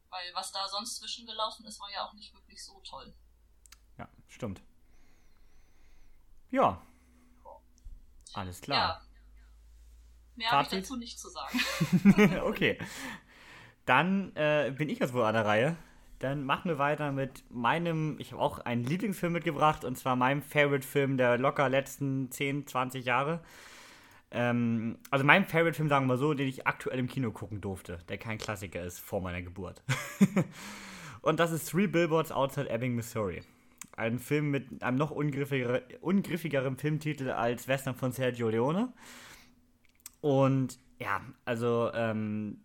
Weil was da sonst zwischengelaufen ist, war ja auch nicht wirklich so toll. Ja, stimmt. Ja. Alles klar. Ja. Mehr habe ich dazu nicht zu sagen. okay. Dann äh, bin ich jetzt wohl an der Reihe. Dann machen wir weiter mit meinem, ich habe auch einen Lieblingsfilm mitgebracht und zwar meinem Favorite-Film der locker letzten 10, 20 Jahre. Ähm, also mein Favorite-Film, sagen wir mal so, den ich aktuell im Kino gucken durfte, der kein Klassiker ist vor meiner Geburt. und das ist Three Billboards Outside Ebbing, Missouri. Ein Film mit einem noch ungriffigere, ungriffigeren Filmtitel als Western von Sergio Leone. Und ja, also ähm,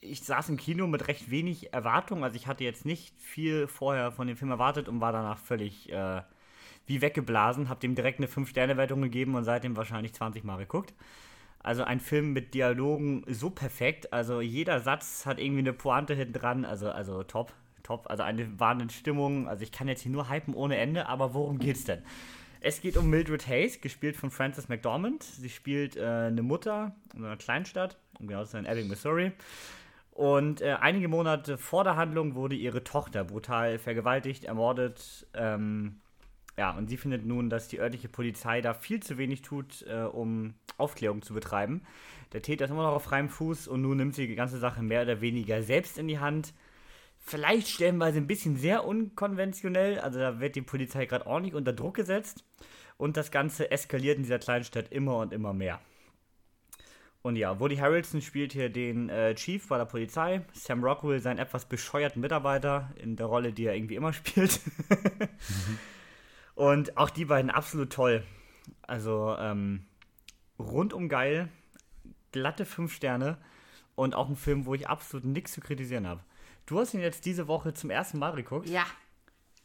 ich saß im Kino mit recht wenig Erwartung. Also ich hatte jetzt nicht viel vorher von dem Film erwartet und war danach völlig äh, wie weggeblasen. Hab dem direkt eine 5-Sterne-Wertung gegeben und seitdem wahrscheinlich 20 Mal geguckt. Also ein Film mit Dialogen so perfekt. Also jeder Satz hat irgendwie eine Pointe hinten dran. Also, also top, top. Also eine warnende Stimmung. Also ich kann jetzt hier nur hypen ohne Ende, aber worum geht's denn? Es geht um Mildred Hayes, gespielt von Frances McDormand. Sie spielt äh, eine Mutter in einer Kleinstadt, um genau zu sein, Ebbing, Missouri. Und äh, einige Monate vor der Handlung wurde ihre Tochter brutal vergewaltigt, ermordet. Ähm, ja, und sie findet nun, dass die örtliche Polizei da viel zu wenig tut, äh, um Aufklärung zu betreiben. Der Täter ist immer noch auf freiem Fuß und nun nimmt sie die ganze Sache mehr oder weniger selbst in die Hand. Vielleicht stellenweise ein bisschen sehr unkonventionell, also da wird die Polizei gerade ordentlich unter Druck gesetzt und das Ganze eskaliert in dieser kleinen Stadt immer und immer mehr. Und ja, Woody Harrelson spielt hier den äh, Chief bei der Polizei, Sam Rockwell seinen etwas bescheuerten Mitarbeiter in der Rolle, die er irgendwie immer spielt. Und auch die beiden absolut toll. Also ähm, rundum geil, glatte 5 Sterne und auch ein Film, wo ich absolut nichts zu kritisieren habe. Du hast ihn jetzt diese Woche zum ersten Mal geguckt Ja,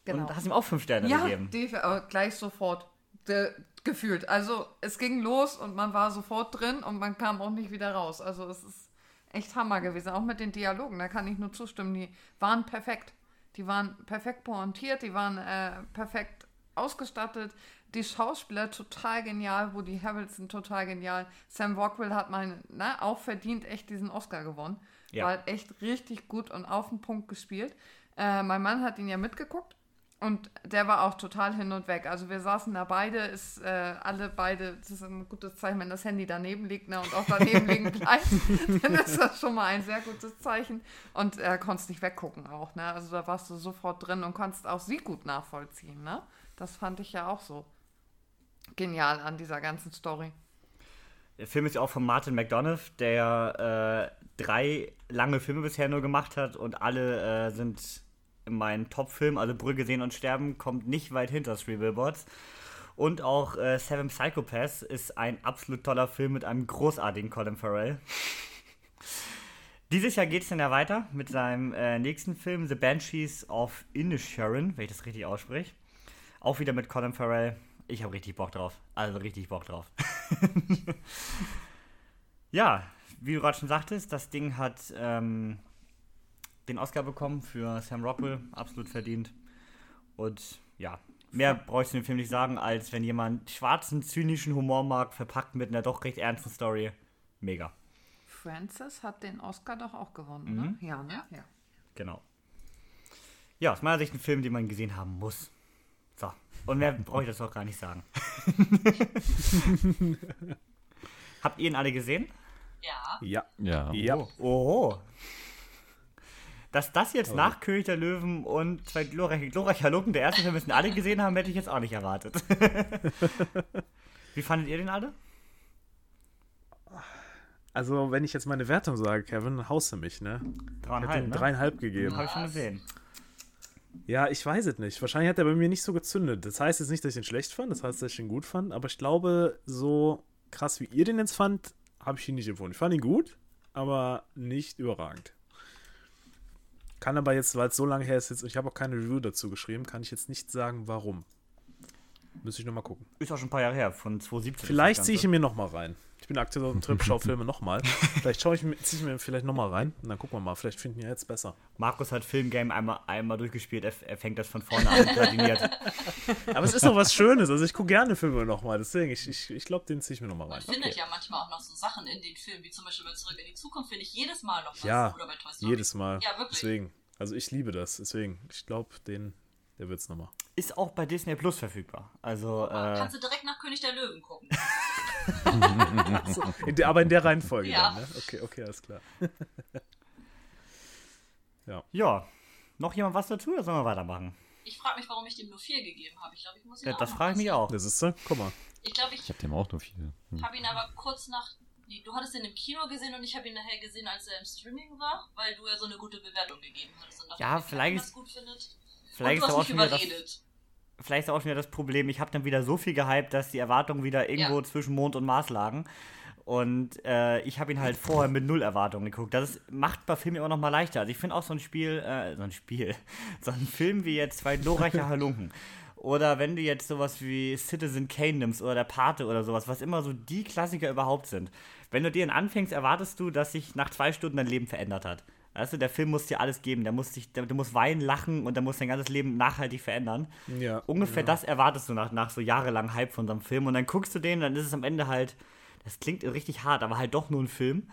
genau. und hast ihm auch 5 Sterne ja, gegeben. die, aber gleich sofort. De, gefühlt. Also es ging los und man war sofort drin und man kam auch nicht wieder raus. Also es ist echt Hammer gewesen. Auch mit den Dialogen, da kann ich nur zustimmen. Die waren perfekt. Die waren perfekt pointiert, die waren äh, perfekt ausgestattet. Die Schauspieler total genial, Woody Harrelson total genial. Sam Rockwell hat mal ne, auch verdient echt diesen Oscar gewonnen. Ja. War echt richtig gut und auf den Punkt gespielt. Äh, mein Mann hat ihn ja mitgeguckt und der war auch total hin und weg. Also wir saßen da beide, ist äh, alle beide, das ist ein gutes Zeichen, wenn das Handy daneben liegt ne, und auch daneben liegen bleibt, dann ist das schon mal ein sehr gutes Zeichen. Und er äh, konntest nicht weggucken auch, ne? Also da warst du sofort drin und konntest auch sie gut nachvollziehen, ne? Das fand ich ja auch so genial an dieser ganzen Story. Der Film ist ja auch von Martin McDonough, der äh, drei lange Filme bisher nur gemacht hat und alle äh, sind in meinen Top-Filmen, also Brügge sehen und sterben, kommt nicht weit hinter Three Billboards. Und auch äh, Seven Psychopaths ist ein absolut toller Film mit einem großartigen Colin Farrell. Dieses Jahr geht es dann ja weiter mit seinem äh, nächsten Film, The Banshees of Inisherin, wenn ich das richtig ausspreche. Auch wieder mit Colin Farrell. Ich habe richtig Bock drauf. Also richtig Bock drauf. ja, wie du gerade schon sagtest, das Ding hat ähm, den Oscar bekommen für Sam Rockwell. Absolut verdient. Und ja, mehr bräuchte ich zu dem Film nicht sagen, als wenn jemand schwarzen, zynischen Humor mag, verpackt mit einer doch recht ernsten Story. Mega. Francis hat den Oscar doch auch gewonnen, ne? Ja, ne? Ja. Genau. Ja, aus meiner Sicht ein Film, den man gesehen haben muss. So. Und mehr brauche ich das auch gar nicht sagen. Habt ihr ihn alle gesehen? Ja. Ja. Ja. Ja. Oh. Dass das jetzt nach König der Löwen und zwei glorreiche, glorreiche Halunken der erste Film müssen alle gesehen haben, hätte ich jetzt auch nicht erwartet. Wie fandet ihr den alle? Also, wenn ich jetzt meine Wertung sage, Kevin, haust du mich, ne? Ich Dreieinhalb, ihm ne? dreieinhalb gegeben. Habe ich schon gesehen. Ja, ich weiß es nicht. Wahrscheinlich hat er bei mir nicht so gezündet. Das heißt jetzt nicht, dass ich ihn schlecht fand, das heißt, dass ich ihn gut fand, aber ich glaube, so krass wie ihr den jetzt fand, habe ich ihn nicht empfunden. Ich fand ihn gut, aber nicht überragend. Kann aber jetzt, weil es so lange her ist, jetzt, ich habe auch keine Review dazu geschrieben, kann ich jetzt nicht sagen, warum. Müsste ich nochmal gucken. Ist auch schon ein paar Jahre her, von 2017. Vielleicht ziehe ich ihn mir nochmal rein. Ich bin aktuell auf dem Trip, schau Filme nochmal. Vielleicht schaue ich mir, ziehe ich mir vielleicht nochmal rein und dann gucken wir mal. Vielleicht finden wir jetzt besser. Markus hat Filmgame einmal, einmal durchgespielt, er, er fängt das von vorne an, tradiniert. Aber es ist doch was Schönes. Also ich gucke gerne Filme nochmal. Deswegen, ich, ich, ich glaube, den ziehe ich mir nochmal Man rein. findet ja manchmal auch noch so Sachen in den Filmen, wie zum Beispiel bei Zurück in die Zukunft, finde ich jedes Mal noch was. Ja, Oder bei Toy Story. jedes Mal. Ja, wirklich. Deswegen. Also ich liebe das. Deswegen, ich glaube, den, der wird's nochmal. Ist auch bei Disney Plus verfügbar. Also, äh, Kannst du direkt nach König der Löwen gucken. In der, aber in der Reihenfolge Ja. dann, ne? Okay, okay, alles klar. ja. Noch jemand was dazu oder sollen wir weitermachen? Ich frage mich, warum ich dem nur vier gegeben habe. Ich glaube, ich muss ihn Ja, auch das frage ich mich auch. Das ist so. Guck mal. Ich glaube, ich Ich habe dem auch nur vier. Hm. habe ihn aber kurz nach. Nee, du hattest ihn im Kino gesehen und ich habe ihn nachher gesehen, als er im Streaming war, weil du ja so eine gute Bewertung gegeben hattest. Und Ja, vielleicht ist- gut findet. Vielleicht und ist du auch hast schon mich wieder das, überredet. Vielleicht ist auch schon wieder das Problem, ich habe dann wieder so viel gehypt, dass die Erwartungen wieder irgendwo Ja. zwischen Mond und Mars lagen. Und äh, ich habe ihn halt vorher mit null Erwartungen geguckt. Das ist, macht bei Filmen immer noch mal leichter. Also ich finde auch so ein Spiel, äh, so ein Spiel, so ein Film wie jetzt zwei glorreiche Halunken. Oder wenn du jetzt sowas wie Citizen Kane nimmst oder der Pate oder sowas, was immer so die Klassiker überhaupt sind. Wenn du den anfängst, erwartest du, dass sich nach zwei Stunden dein Leben verändert hat. Weißt du, der Film muss dir alles geben. Der muss dich, der, du musst weinen, lachen und der muss dein ganzes Leben nachhaltig verändern. Ja. Ungefähr das erwartest du nach, nach so jahrelang Hype von so einem Film. Und dann guckst du den, dann ist es am Ende halt, das klingt richtig hart, aber halt doch nur ein Film.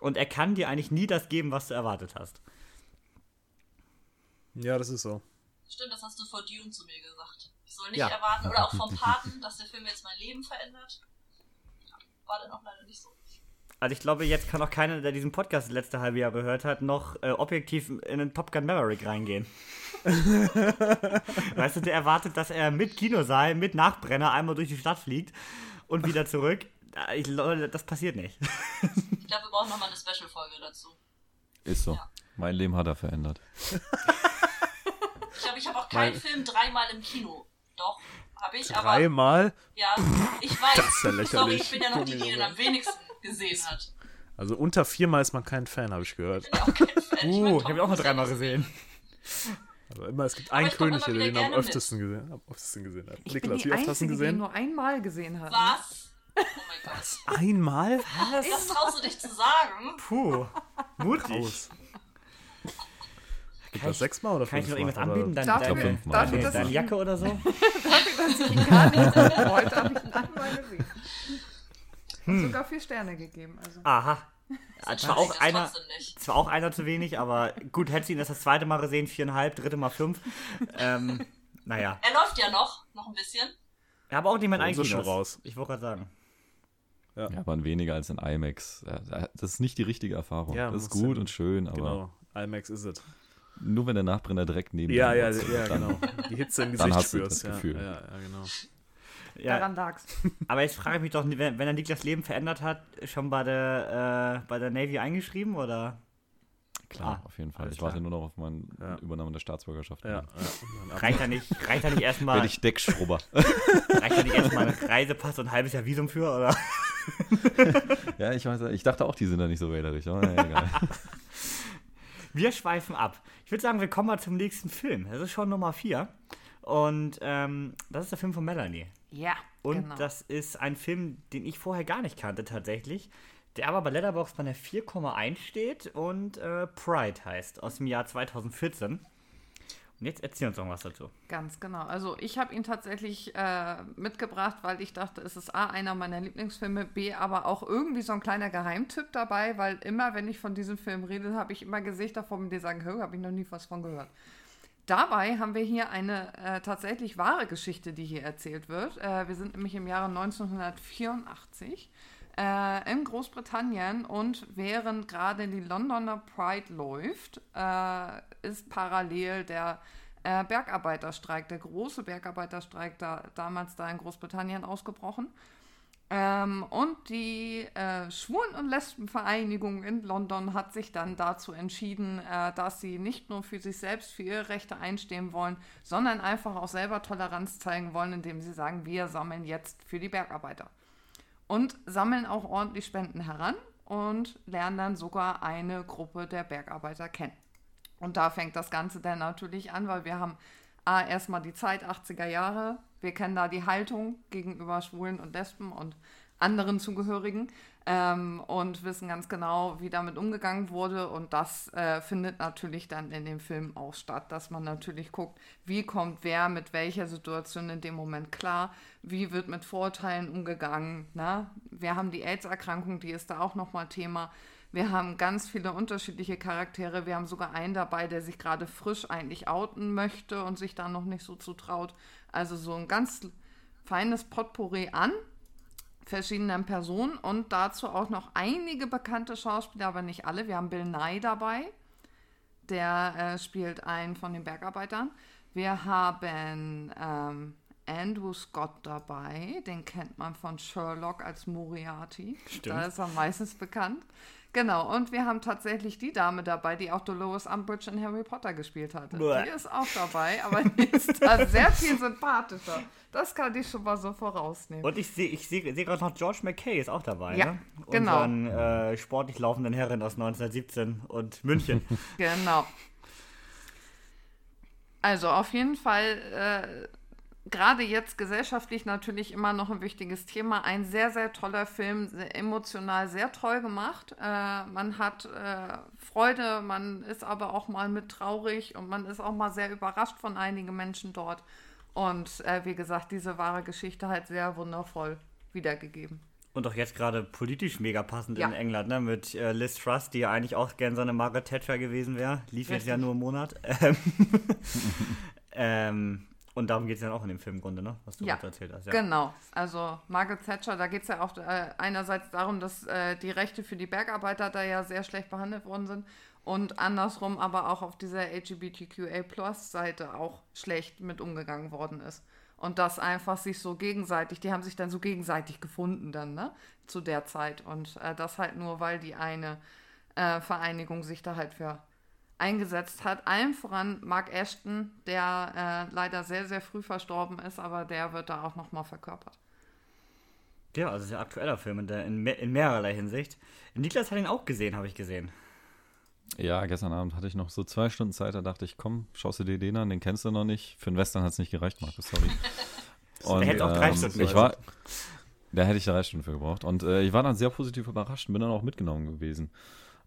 Und er kann dir eigentlich nie das geben, was du erwartet hast. Ja, das ist so. Stimmt, das hast du vor Dune zu mir gesagt. Ich soll nicht Ja. erwarten, oder auch vom Paten, dass der Film jetzt mein Leben verändert. Ja, War dann auch leider nicht so. Also ich glaube, jetzt kann auch keiner, der diesen Podcast das letzte halbe Jahr gehört hat, noch äh, objektiv in den Top Gun Maverick reingehen. weißt du, der erwartet, dass er mit Kinosaal, mit Nachbrenner einmal durch die Stadt fliegt und wieder zurück. Äh, Ich, glaube, das passiert nicht. Ich glaube, wir brauchen nochmal eine Special-Folge dazu. Ist so. Ja. Mein Leben hat er verändert. Ich glaube, ich habe auch keinen Film dreimal im Kino. Doch, habe ich, aber. Dreimal. Ja, ich weiß. Das ist ja lächerlich. Sorry, ich bin ja noch die, die am wenigsten gesehen hat. Also unter viermal ist man kein Fan, habe ich gehört. Ich auch kein Fan. Ich Uh, ich Tom habe ihn auch nur dreimal gesehen. Also immer, es gibt Aber einen ich König, der den am öftesten gesehen, am öftesten gesehen hat. Ich Niklas, bin wie die oft hast du ihn Einzige, die ihn gesehen? nur einmal gesehen hat. Was? Oh mein Gott. Einmal? Das traust du dich zu sagen? Puh, mutig. Aus. Gibt das sechsmal oder Kann ich noch fünfmal? irgendwas anbieten? Deine, glaub, deine, fünfmal. dafür, deine, deine ich Jacke oder so? Dass ich ihn gar nicht wollte, habe ich ihn einmal gesehen. Und Hm. sogar vier Sterne gegeben. Also. Aha. Ja, zwar, auch Das einer, zwar auch einer zu wenig, aber gut, hättest du ihn das das zweite Mal gesehen, viereinhalb, dritte Mal fünf. ähm, naja. Er läuft ja noch, noch ein bisschen. Ja, aber auch nicht eigenes. schon raus. Ich wollte gerade sagen. Ja, waren weniger als in IMAX. Ja, Das ist nicht die richtige Erfahrung. Ja, das ist gut ja- und schön, aber Genau. IMAX ist es. nur wenn der Nachbrenner direkt neben Ja, dir ja, ist, ja, dann- genau. Die Hitze im Dann Gesicht hast du spürst. das ja, Gefühl. Ja, ja, genau. Ja, Daran lag's. aber jetzt frage ich mich doch, wenn, wenn er Niklas Leben verändert hat, schon bei der, äh, bei der Navy eingeschrieben oder? Klar, Ah, auf jeden Fall. Ich warte klar. nur noch auf meine Ja. Übernahme der Staatsbürgerschaft. Ja, ja. Reicht er nicht, reicht nicht erstmal, Werde ich Deckschrubber. reicht er nicht erstmal ein Reisepass und ein halbes Jahr Visum für, oder? ja, ich weiß, ich dachte auch, die sind da nicht so wählerisch. Aber egal. Wir schweifen ab. Ich würde sagen, wir kommen mal zum nächsten Film. Das ist schon Nummer 4. Und ähm, das ist der Film von Melanie. Ja, Und genau. das ist ein Film, den ich vorher gar nicht kannte tatsächlich. Der aber bei Letterboxd bei einer 4,1 steht und äh, Pride heißt, aus dem Jahr 2014. Und jetzt erzähl uns noch was dazu. Ganz genau. Also ich habe ihn tatsächlich äh, mitgebracht, weil ich dachte, es ist A, einer meiner Lieblingsfilme, B, aber auch irgendwie so ein kleiner Geheimtipp dabei, weil immer, wenn ich von diesem Film rede, habe ich immer Gesichter vor mir, die sagen, hör, habe ich noch nie was von gehört. Dabei haben wir hier eine äh, tatsächlich wahre Geschichte, die hier erzählt wird. Äh, wir sind nämlich im Jahre 1984. äh, in Großbritannien und während gerade die Londoner Pride läuft, äh, ist parallel der äh, Bergarbeiterstreik, der große Bergarbeiterstreik da, damals da in Großbritannien ausgebrochen. Ähm, und die äh, Schwulen- und Lesbenvereinigung in London hat sich dann dazu entschieden, äh, dass sie nicht nur für sich selbst, für ihre Rechte einstehen wollen, sondern einfach auch selber Toleranz zeigen wollen, indem sie sagen, wir sammeln jetzt für die Bergarbeiter. Und sammeln auch ordentlich Spenden heran und lernen dann sogar eine Gruppe der Bergarbeiter kennen. Und da fängt das Ganze dann natürlich an, weil wir haben A, erstmal die Zeit 80er Jahre, wir kennen da die Haltung gegenüber Schwulen und Lesben und anderen Zugehörigen ähm, und wissen ganz genau, wie damit umgegangen wurde. Und das äh, findet natürlich dann in dem Film auch statt, dass man natürlich guckt, wie kommt wer mit welcher Situation in dem Moment klar, wie wird mit Vorurteilen umgegangen. Ne? Wir haben die AIDS-Erkrankung, die ist da auch nochmal Thema. Wir haben ganz viele unterschiedliche Charaktere. Wir haben sogar einen dabei, der sich gerade frisch eigentlich outen möchte und sich da noch nicht so zutraut. Also so ein ganz feines Potpourri an verschiedenen Personen und dazu auch noch einige bekannte Schauspieler, aber nicht alle. Wir haben Bill Nye dabei, der äh, spielt einen von den Bergarbeitern. Wir haben ähm, Andrew Scott dabei, den kennt man von Sherlock als Moriarty. Stimmt. Da ist er meistens bekannt. Genau, und wir haben tatsächlich die Dame dabei, die auch Dolores Umbridge in Harry Potter gespielt hatte. Bäh. Die ist auch dabei, aber die ist da sehr viel sympathischer. Das kann ich schon mal so vorausnehmen. Und ich sehe ich seh, seh gerade noch George McKay ist auch dabei, ja, ne? genau. Unseren äh, sportlich laufenden Herren aus 1917 und München. genau. Also auf jeden Fall äh, gerade jetzt gesellschaftlich natürlich immer noch ein wichtiges Thema. Ein sehr, sehr toller Film, sehr emotional sehr toll gemacht. Äh, man hat äh, Freude, man ist aber auch mal mit traurig und man ist auch mal sehr überrascht von einigen Menschen dort. Und äh, wie gesagt, diese wahre Geschichte halt sehr wundervoll wiedergegeben. Und auch jetzt gerade politisch mega passend ja. in England, ne? Mit äh, Liz Truss, die ja eigentlich auch gern so eine Margaret Thatcher gewesen wäre. Lief Richtig. jetzt ja nur einen Monat. ähm, und darum geht es ja auch in dem Film im Grunde, ne? was du ja, erzählt hast. Ja, genau. Also Margaret Thatcher, da geht es ja auch äh, einerseits darum, dass äh, die Rechte für die Bergarbeiter da ja sehr schlecht behandelt worden sind und andersrum aber auch auf dieser LGBTQA-Plus-Seite auch schlecht mit umgegangen worden ist. Und das einfach sich so gegenseitig, die haben sich dann so gegenseitig gefunden dann, ne? Zu der Zeit. Und äh, das halt nur, weil die eine äh, Vereinigung sich da halt für eingesetzt hat. Allen voran Mark Ashton, der äh, leider sehr, sehr früh verstorben ist, aber der wird da auch nochmal verkörpert. Ja, also sehr aktueller Film in, der, in, in mehrerlei Hinsicht. Niklas hat ihn auch gesehen, habe ich gesehen. Ja, gestern Abend hatte ich noch so zwei Stunden Zeit, da dachte ich, komm, schaust du dir den an, den kennst du noch nicht. Für einen Western hat es nicht gereicht, Markus, sorry. Und, der hätte auch drei ähm, Stunden ich war, Da hätte ich drei Stunden für gebraucht. Und äh, ich war dann sehr positiv überrascht und bin dann auch mitgenommen gewesen.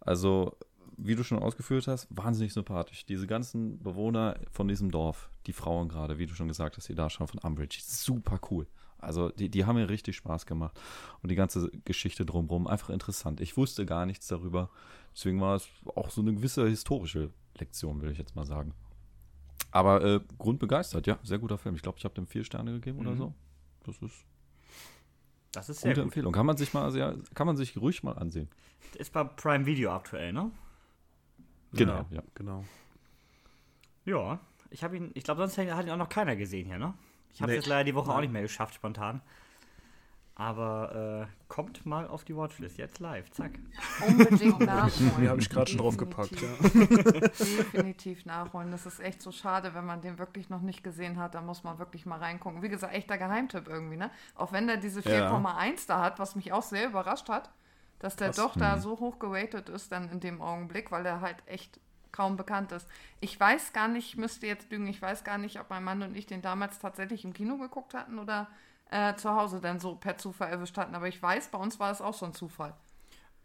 Also wie du schon ausgeführt hast, wahnsinnig sympathisch. Diese ganzen Bewohner von diesem Dorf, die Frauen gerade, wie du schon gesagt hast, die Darsteller von Umbridge, super cool. Also die, die haben mir richtig Spaß gemacht. Und die ganze Geschichte drumherum, einfach interessant. Ich wusste gar nichts darüber. Deswegen war es auch so eine gewisse historische Lektion, will ich jetzt mal sagen. Aber äh, grundbegeistert, ja, sehr guter Film. Ich glaube, ich habe dem vier Sterne gegeben mhm. oder so. Das ist das ist sehr gute gut. Empfehlung. Kann man sich mal, sehr, kann man sich ruhig mal ansehen. Ist bei Prime Video aktuell, ne? Genau, ja. genau. Ja, ich habe ihn, ich glaube, sonst hat ihn auch noch keiner gesehen hier, ne? Ich habe es nee. jetzt leider die Woche Nein. auch nicht mehr geschafft, spontan. Aber äh, kommt mal auf die Watchlist, jetzt live, zack. Unbedingt nachholen. Die habe ich gerade schon draufgepackt, ja. Definitiv nachholen. Das ist echt so schade, wenn man den wirklich noch nicht gesehen hat. Da muss man wirklich mal reingucken. Wie gesagt, echter Geheimtipp irgendwie, ne? Auch wenn der diese 4,1 ja. da hat, was mich auch sehr überrascht hat dass der Krass. doch da hm. so hoch geratet ist dann in dem Augenblick, weil er halt echt kaum bekannt ist. Ich weiß gar nicht, ich müsste jetzt lügen, ich weiß gar nicht, ob mein Mann und ich den damals tatsächlich im Kino geguckt hatten oder äh, zu Hause dann so per Zufall erwischt hatten. Aber ich weiß, bei uns war es auch so ein Zufall.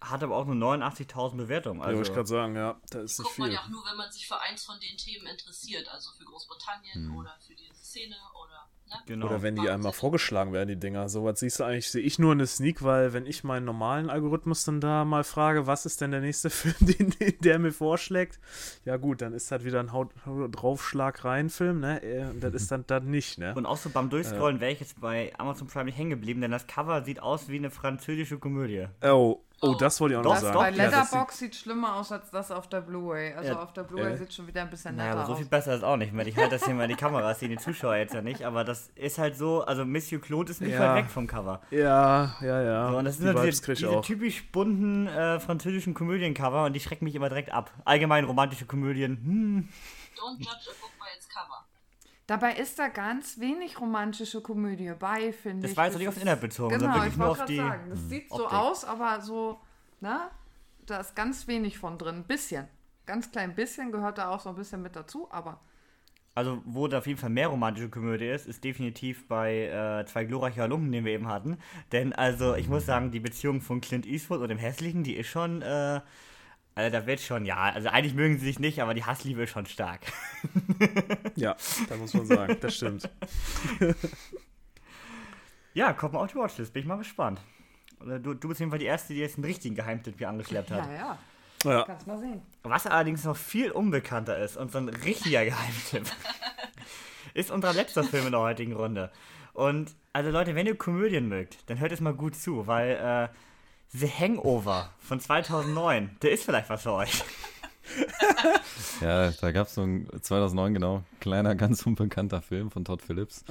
hat aber auch nur 89.000 Bewertungen. ja, Also, wollte ich gerade sagen, ja, da ist nicht Guckt man viel. ja auch nur, wenn man sich für eins von den Themen interessiert, also für Großbritannien oder für diese Szene oder? Genau. Oder wenn die einmal vorgeschlagen werden, die Dinger. Sowas siehst du eigentlich, sehe ich nur eine Sneak, weil wenn ich meinen normalen Algorithmus dann da mal frage, was ist denn der nächste Film, den, den der mir vorschlägt, ja gut, dann ist das wieder ein Haut, draufschlag rein Film, ne? Äh, Das ist dann dann nicht, ne? Und auch so beim Durchscrollen wäre ich jetzt bei Amazon Prime nicht hängen geblieben, denn das Cover sieht aus wie eine französische Komödie. Oh, oh, das wollte ich auch noch Doch, sagen. Bei ja, das Letterbox sieht schlimmer aus als das auf der Bluray. Also Ja, auf der Bluray äh, sieht schon wieder ein bisschen Naja, netter aber so aus. viel besser ist auch nicht mehr. Ich halte das hier mal in die Kamera, sehen die Zuschauer jetzt ja nicht, aber das ist halt so, also Monsieur Claude ist nicht Ja. weit weg vom Cover. Ja, ja, ja. So, und das die sind so Vibes diese, diese auch. typisch bunten äh, französischen Komödiencover und die schrecken mich immer direkt ab. Allgemein romantische Komödien, hm. Don't judge a book by its cover. Dabei ist da ganz wenig romantische Komödie bei, finde ich. Das war jetzt nicht auf ist- den Inhalt bezogen, Genau, sondern ich wirklich nur wollte auf gerade die. sagen. Das sieht so Optik. aus, aber so, na, da ist ganz wenig von drin. Ein bisschen. Ganz klein bisschen gehört da auch so ein bisschen mit dazu, aber Also, wo da auf jeden Fall mehr romantische Komödie ist, ist definitiv bei äh, zwei glorreiche Alumnen, den wir eben hatten. Denn, also, ich muss sagen, die Beziehung von Clint Eastwood und dem Hässlichen, die ist schon, äh, also da wird schon, ja, also eigentlich mögen sie sich nicht, aber die Hassliebe ist schon stark. Ja, da muss man sagen, das stimmt. Ja, kommt mal auf die Watchlist, bin ich mal gespannt. Oder Du, du bist jedenfalls die Erste, die jetzt einen richtigen Geheimtipp hier angeschleppt hat. ja, ja, Ja, kannst mal sehen. Was allerdings noch viel unbekannter ist und so ein richtiger Geheimtipp, ist unser letzter Film in der heutigen Runde. Und also Leute, wenn ihr Komödien mögt, dann hört es mal gut zu, weil äh, The Hangover von 2009, der ist vielleicht was für euch. Ja, da gab es so ein 2009 genau, kleiner, ganz unbekannter Film von Todd Phillips.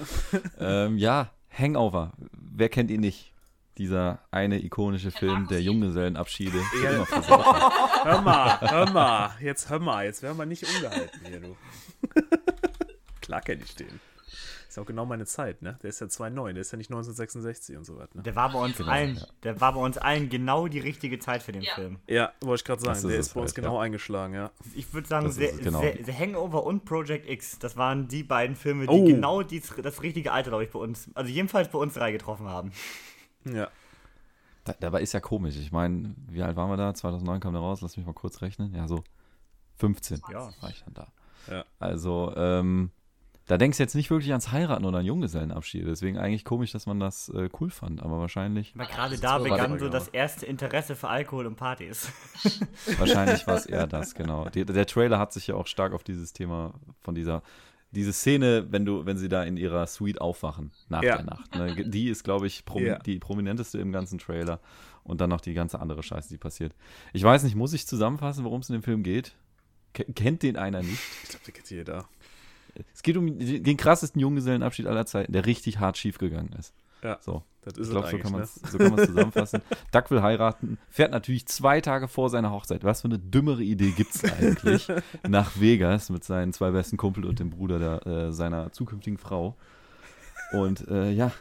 ähm, ja, Hangover. Wer kennt ihn nicht? Dieser eine ikonische Film der Junggesellenabschiede. Ja. Hör mal, hör mal, jetzt hör mal, jetzt werden wir nicht ungehalten hier, du. Klar kenn ich den. Ist auch genau meine Zeit, ne? Der ist ja 2,9, der ist ja nicht 1966 und so weiter, ne? Der war bei uns Genau, allen, der war bei uns allen genau die richtige Zeit für den Ja. Film. Ja, wollte ich gerade sagen, ist der ist bei uns halt, genau ja. eingeschlagen, ja. Ich würde sagen, The, genau. The, The Hangover und Project X, das waren die beiden Filme, die Oh. genau dies, das richtige Alter, glaube ich, bei uns, also jedenfalls bei uns drei getroffen haben. Ja. Da, dabei ist ja komisch. Ich meine, wie alt waren wir da? 2009 kam der raus. Lass mich mal kurz rechnen. Ja, so 15 Ja. war ich dann da. Ja. Also, ähm, da denkst du jetzt nicht wirklich ans Heiraten oder an Junggesellenabschied. Deswegen eigentlich komisch, dass man das äh, cool fand. Aber wahrscheinlich, Aber gerade da begann so das erste Interesse für Alkohol und Partys. wahrscheinlich war es eher das, genau. Die, der Trailer hat sich ja auch stark auf dieses Thema von dieser diese Szene, wenn du, wenn sie da in ihrer Suite aufwachen nach Ja. der Nacht. Ne? Die ist, glaube ich, promi Ja. die prominenteste im ganzen Trailer. Und dann noch die ganze andere Scheiße, die passiert. Ich weiß nicht, muss ich zusammenfassen, worum es in dem Film geht? Ke- kennt den einer nicht? Ich glaube, der kennt jeder. Es geht um den krassesten Junggesellenabschied aller Zeiten, der richtig hart schiefgegangen ist. Ja, So, das ist ich glaube, so eigentlich, kann man ne? es so kann man's zusammenfassen. Duck will heiraten, fährt natürlich zwei Tage vor seiner Hochzeit. Was für eine dümmere Idee gibt es eigentlich? nach Vegas mit seinen zwei besten Kumpel und dem Bruder der, äh, seiner zukünftigen Frau. Und äh, ja,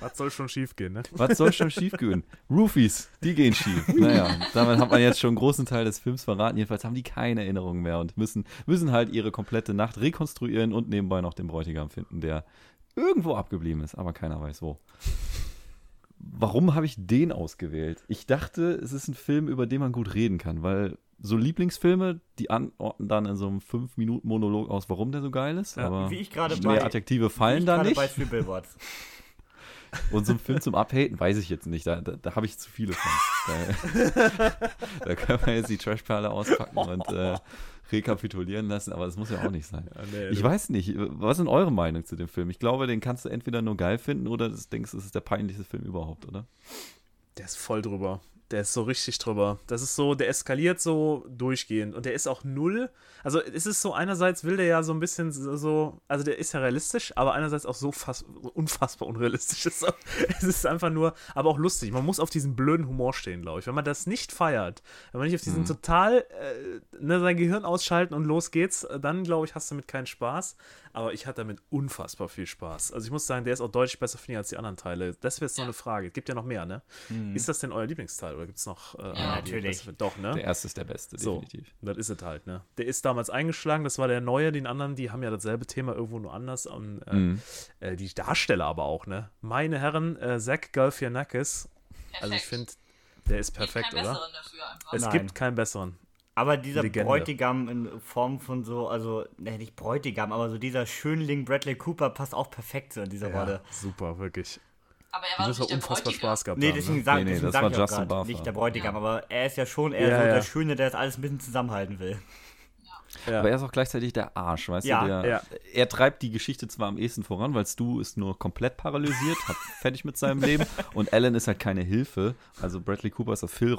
Was soll schon schief gehen, ne? was soll schon schief gehen? Roofies, die gehen schief. Naja, damit hat man jetzt schon einen großen Teil des Films verraten. Jedenfalls haben die keine Erinnerungen mehr und müssen, müssen halt ihre komplette Nacht rekonstruieren und nebenbei noch den Bräutigam finden, der irgendwo abgeblieben ist, aber keiner weiß wo. Warum habe ich den ausgewählt? Ich dachte, es ist ein Film, über den man gut reden kann, weil so Lieblingsfilme, die anordnen dann in so einem 5-Minuten-Monolog aus, warum der so geil ist, Ja, aber wie ich gerade bei- Adjektive Wie fallen ich da nicht. bei Three Billboards. Und so ein Film zum Abhaten, weiß ich jetzt nicht. Da, da, da habe ich zu viele von. Da, da können wir jetzt die Trashperle auspacken und äh, rekapitulieren lassen, aber das muss ja auch nicht sein. Ja, nee, Ich weiß nicht, was ist eure Meinung zu dem Film? Ich glaube, den kannst du entweder nur geil finden oder du denkst, es ist der peinlichste Film überhaupt, oder? Der ist voll drüber. Der ist so richtig drüber. Das ist so, der eskaliert so durchgehend. Und der ist auch null. Also es ist so, einerseits will der ja so ein bisschen so, also der ist ja realistisch, aber einerseits auch so fass, unfassbar unrealistisch. Es ist, auch, es ist einfach nur, aber auch lustig. Man muss auf diesen blöden Humor stehen, glaube ich. Wenn man das nicht feiert, wenn man nicht auf diesen total, äh, ne, sein Gehirn ausschalten und los geht's, dann glaube ich, hast du damit keinen Spaß. Aber ich hatte damit unfassbar viel Spaß. Also ich muss sagen, der ist auch deutlich besser finde ich als die anderen Teile. Das wäre jetzt noch eine Frage. Es gibt ja noch mehr, ne? Ist das denn euer Lieblingsteil oder gibt es noch äh, andere, die natürlich. besser- Doch, ne? Der erste ist der beste, So, definitiv. das ist es halt, ne? Der ist damals eingeschlagen, das war der neue, den anderen, die haben ja dasselbe Thema irgendwo nur anders. Und, äh, Mhm. äh, die Darsteller aber auch, ne? Meine Herren, äh, Zach Galifianakis, also ich finde, Der ist Gibt perfekt, keinen oder? besseren dafür einfach. Es Nein. gibt keinen besseren. Aber dieser Legende. Bräutigam in Form von so, also, ne, nicht Bräutigam, aber so dieser Schönling Bradley Cooper passt auch perfekt so in dieser Rolle. super, wirklich. Aber er war auch nicht unfassbar Bräutigam. Spaß gehabt Nee, deswegen Ne? sag, Nee, nee, das sag war ich auch Justin grad, Bartha. nicht der Bräutigam, aber er ist ja schon eher Ja, so ja. der Schöne, der das alles ein bisschen zusammenhalten will. Ja. Aber er ist auch gleichzeitig der Arsch, weißt Ja, du? Der, ja. Er treibt die Geschichte zwar am ehesten voran, weil Stu ist nur komplett paralysiert, hat fertig mit seinem Leben und Alan ist halt keine Hilfe. Also Bradley Cooper ist der Phil,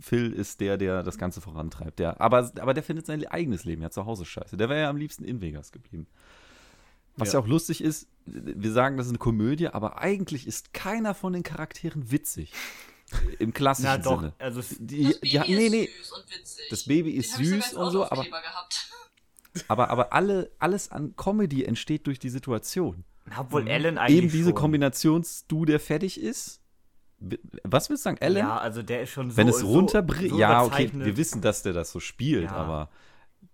Phil ist der, der das Ganze vorantreibt. Der, aber, aber der findet sein eigenes Leben ja zu Hause scheiße. Der wäre ja am liebsten in Vegas geblieben. Was ja. Ja. auch lustig ist, wir sagen, das ist eine Komödie, aber eigentlich ist keiner von den Charakteren witzig. Im klassischen Na doch, Sinne. also Die, Das die, Baby nee, ist nee. süß und witzig. Das Baby ist süß und so, aber, aber, aber alle, alles an Comedy entsteht durch die Situation. obwohl Alan eigentlich Eben diese schon. Kombinationsdu, der fertig ist. Was willst du sagen, Alan? Ja, also der ist schon so Wenn es so- runterbricht, so ja, okay, wir wissen, dass der das so spielt, Ja. aber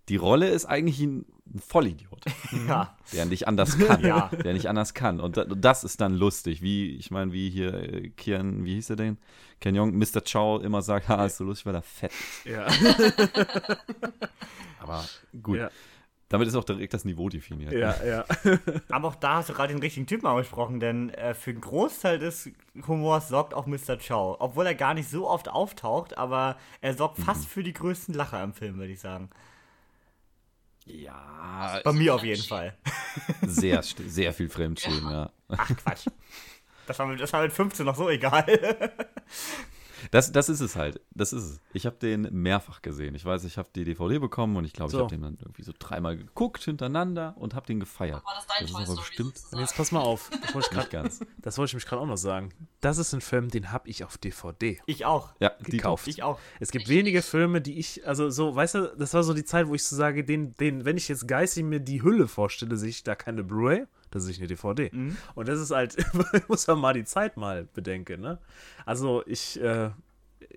die Rolle ist eigentlich ein, Vollidiot, Ja, der nicht anders kann, Ja. der nicht anders kann. Und da- das ist dann lustig, wie, ich meine, wie hier äh, Kian, wie hieß er denn? Ken Jong, Mr. Chow immer sagt, ha, ist so lustig, weil er fett ist. Ja. Aber gut, Ja. damit ist auch direkt das Niveau definiert. ja, ja. aber auch da hast du gerade den richtigen Typen angesprochen, denn äh, für einen Großteil des Humors sorgt auch Mr. Chow. Obwohl er gar nicht so oft auftaucht, aber er sorgt fast Mhm. für die größten Lacher im Film, würde ich sagen. Ja, Bei mir auf jeden Fall. sehr, sehr viel Fremdschämen, ja. Ach Quatsch. Das war, mit, das war mit 15 noch so egal. Das, das ist es halt. Das ist es. Ich habe den mehrfach gesehen. Ich weiß, ich habe die DVD bekommen und ich glaube, So. ich habe den dann irgendwie so dreimal geguckt hintereinander und habe den gefeiert. War das dein ist Toy aber bestimmt Und jetzt pass mal auf. Das wollte ich nicht grad, ganz. das wollte ich mich gerade auch noch sagen. Das ist ein Film, den habe ich auf DVD. Ich auch. Ja, die Gekauft. Ich auch. Es gibt wenige Filme, die ich, also so, weißt du, das war so die Zeit, wo ich so sage, den, den, wenn ich jetzt geistig mir die Hülle vorstelle, sehe ich da keine Blu-ray, da sehe ich eine DVD. Und das ist halt, ich muss man mal die Zeit mal bedenken, ne? Also ich, äh,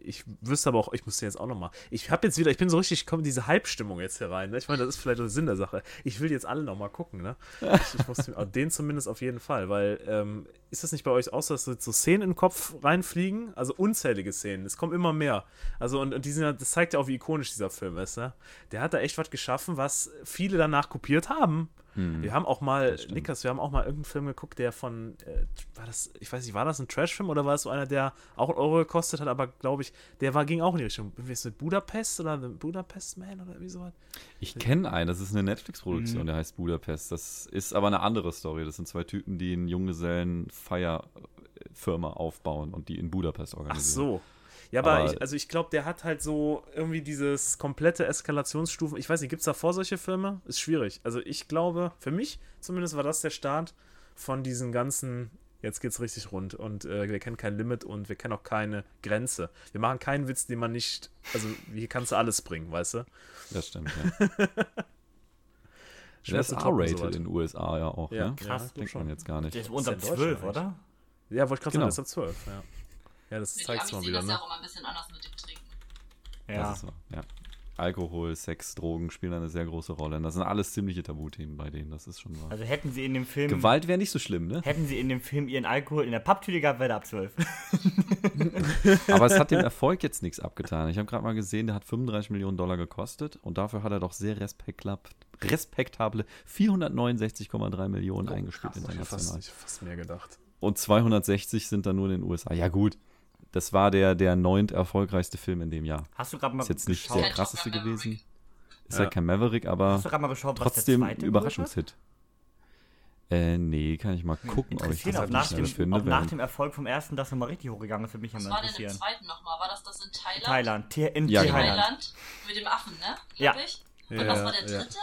ich wüsste aber auch, ich muss jetzt auch noch mal. Ich habe jetzt wieder, ich bin so richtig, kommt diese Halbstimmung jetzt hier rein. Ne? Ich meine, das ist vielleicht der Sinn der Sache. Ich will jetzt alle noch mal gucken, ne? Ich, ich muss den, den zumindest auf jeden Fall, weil ähm, ist das nicht bei euch auch so, dass so Szenen in den Kopf reinfliegen? Also unzählige Szenen. Es kommen immer mehr. Also und, und die sind, das zeigt ja auch, wie ikonisch dieser Film ist. Ne? Der hat da echt was geschaffen, was viele danach kopiert haben. Wir haben auch mal, Nikas, wir haben auch mal irgendeinen Film geguckt, der von, äh, war das, ich weiß nicht, war das ein Trashfilm oder war es so einer, der auch einen Euro gekostet hat, aber glaube ich, der war, ging auch in die Richtung. Wie ist mit Budapest oder The Budapest Man oder irgendwie sowas? Ich kenne einen, das ist eine Netflix-Produktion, der heißt Budapest. Das ist aber eine andere Story. Das sind zwei Typen, die einen Junggesellen-Feierfirma aufbauen und die in Budapest Ach organisieren. so. Ja, aber, Aber- ich, also ich glaube, der hat halt so irgendwie dieses komplette Eskalationsstufen. Ich weiß nicht, gibt es davor solche Filme? Ist schwierig. Also ich glaube, für mich zumindest war das der Start von diesen ganzen, jetzt geht's richtig rund und äh, wir kennen kein Limit und wir kennen auch keine Grenze. Wir machen keinen Witz, den man nicht, also hier kannst du alles bringen, weißt du? Das stimmt, ja. Der ist R-rated in den USA ja auch, Ja, ne? krass, Das denkt schon. man jetzt gar nicht. Der ist unter ja in Deutschland 12, eigentlich. oder? Ja, wollte ich gerade Genau. sagen, das ist ab 12, ja. Ja, das zeigt Amis mal wieder, das ne? ja auch immer ein bisschen anders mit dem Trinken. Ja. Das ist wahr, ja. Alkohol, Sex, Drogen spielen eine sehr große Rolle. Und das sind alles ziemliche Tabuthemen bei denen, das ist schon wahr. Also hätten sie in dem Film. Gewalt wäre nicht so schlimm, ne? Hätten sie in dem Film ihren Alkohol in der Papptüte gehabt, wäre der ab 12. Aber es hat dem Erfolg jetzt nichts abgetan. Ich habe gerade mal gesehen, der hat 35 Millionen Dollar gekostet und dafür hat er doch sehr respektab respektable 469,3 Millionen eingespielt Ich hab fast, international. ich hab fast mehr gedacht. Und 260 sind dann nur in den USA. Ja gut, das war der, der neunt erfolgreichste Film in dem Jahr. Hast du gerade mal Ist jetzt nicht geschaut? der krasseste gewesen. Ist Ja. halt kein Maverick, aber Hast du gerade mal geschaut, was trotzdem der zweite Überraschungshit. Äh, nee, kann ich mal gucken, ob ich Interessieren, das ob nach, schnell dem, finde. ob nach dem Erfolg vom ersten das nochmal richtig hochgegangen ist, würde mich ja Was mal war denn im interessieren. zweiten nochmal? War das das in Thailand? Thailand, in Ja, genau. Thailand. Thailand? Mit dem Affen, ne? Ja. Glaub ich. Und Ja, was war der ja. dritte?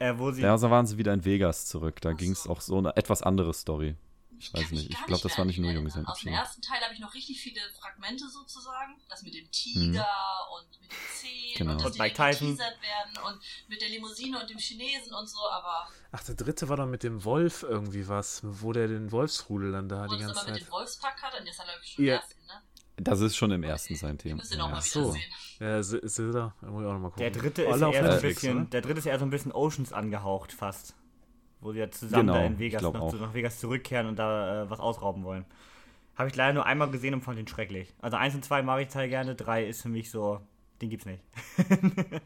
Äh, wo sie. Ja, so waren sie wieder in Vegas zurück. Da ging es auch so eine etwas andere Story. Ich weiß nicht. Ich glaube, das war nicht nur. Junge Aus dem ersten Teil habe ich noch richtig viele Fragmente sozusagen. Das mit dem Tiger und mit den Zähnen Genau. und dass Und die Mike Tyson. werden und mit der Limousine und dem Chinesen und so, aber Ach, der dritte war doch mit dem Wolf irgendwie was, wo der den Wolfsrudel dann da die ganze immer mit Zeit. dem Wolfspack hat, und das hat er schon Ja. im ersten, ne? Das ist schon im ersten sein Thema. Ja. wieder so. sehen. Ja, Sil- Silda, da muss ich auch noch mal gucken. Der dritte ist Alle auf eher so ein Netflix, bisschen, oder? der dritte ist eher so ein bisschen Oceans angehaucht fast. Wo sie ja zusammen Genau, da in Vegas noch zu, nach Vegas zurückkehren und da äh, was ausrauben wollen. Habe ich leider nur einmal gesehen und fand den schrecklich. Also 1 und 2 mag ich total gerne, 3 ist für mich so, den gibt's nicht.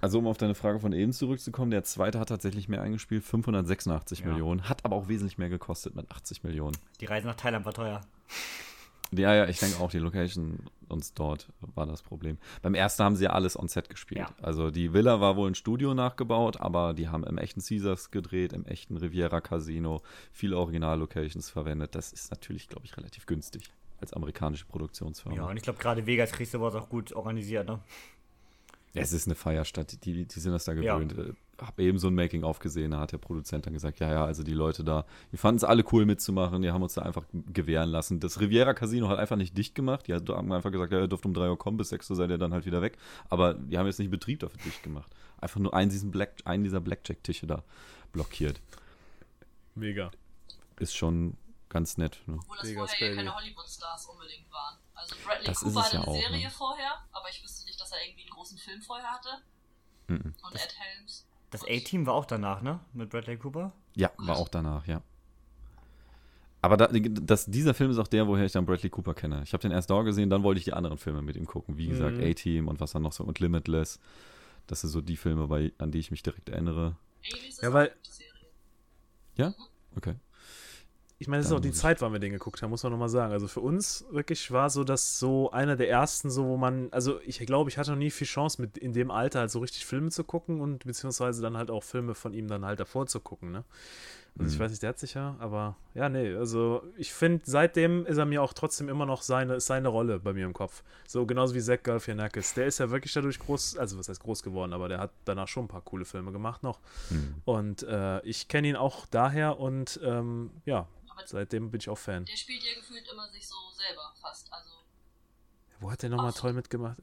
Also um auf deine Frage von eben zurückzukommen, der zweite hat tatsächlich mehr eingespielt, 586 Ja. Millionen, hat aber auch wesentlich mehr gekostet mit 80 Millionen. Die Reise nach Thailand war teuer. Ja, ja, ich denke auch, die Location und dort war das Problem. Beim ersten haben sie ja alles on set gespielt. Ja. Also die Villa war wohl ein Studio nachgebaut, aber die haben im echten Caesars gedreht, im echten Riviera Casino, viele Original-Locations verwendet. Das ist natürlich, glaube ich, relativ günstig als amerikanische Produktionsfirma. Ja, und ich glaube gerade Vegas kriegst du was auch gut organisiert, ne? Ja, es ist eine Feierstadt, die, die sind das da Ja. gewöhnt. Äh, Hab eben so ein Making-of gesehen, da hat der Produzent dann gesagt, ja, ja, also die Leute da, die fanden es alle cool mitzumachen, die haben uns da einfach gewähren lassen. Das Riviera Casino hat einfach nicht dicht gemacht, die haben einfach gesagt, ja, ihr dürft um 3 Uhr kommen, bis 6 Uhr seid ihr dann halt wieder weg. Aber die haben jetzt nicht Betrieb dafür dicht gemacht. Einfach nur einen, diesen Black, einen dieser Blackjack-Tische da blockiert. Mega. Ist schon ganz nett. Ne? Obwohl das Vegas, vorher ja Baby. keine Hollywood-Stars unbedingt waren. Also Bradley Das Cooper hatte ja eine auch, Serie ne? vorher, aber ich wüsste nicht, dass er irgendwie einen großen Film vorher hatte. Mhm. Und Ed Helms. Das A-Team war auch danach, ne? Mit Bradley Cooper. Ja, war auch danach, ja. Aber da, das, dieser Film ist auch der, woher ich dann Bradley Cooper kenne. Ich habe den erst da gesehen, dann wollte ich die anderen Filme mit ihm gucken. Wie gesagt, Mhm. A-Team und was dann noch so und Limitless. Das sind so die Filme, bei, an die ich mich direkt erinnere. Ja, weil-. Ja? Okay. Ich meine, es ist auch die ich- Zeit, wann wir den geguckt haben, muss man nochmal sagen. Also für uns wirklich war so das so einer der ersten, so wo man, also ich glaube, ich hatte noch nie viel Chance, mit in dem Alter halt so richtig Filme zu gucken und beziehungsweise dann halt auch Filme von ihm dann halt davor zu gucken, ne? Also ich Mhm. weiß nicht, der hat sich ja, aber ja, nee, also ich finde, seitdem ist er mir auch trotzdem immer noch seine, seine Rolle bei mir im Kopf. So genauso wie Zach Galifianakis. Der ist ja wirklich dadurch groß, also was heißt groß geworden, aber der hat danach schon ein paar coole Filme gemacht noch. Hm. Und äh, ich kenne ihn auch daher und ähm, ja, Aber seitdem bin ich auch Fan. der spielt ja gefühlt immer sich so selber fast. Also, Wo hat der nochmal toll mitgemacht?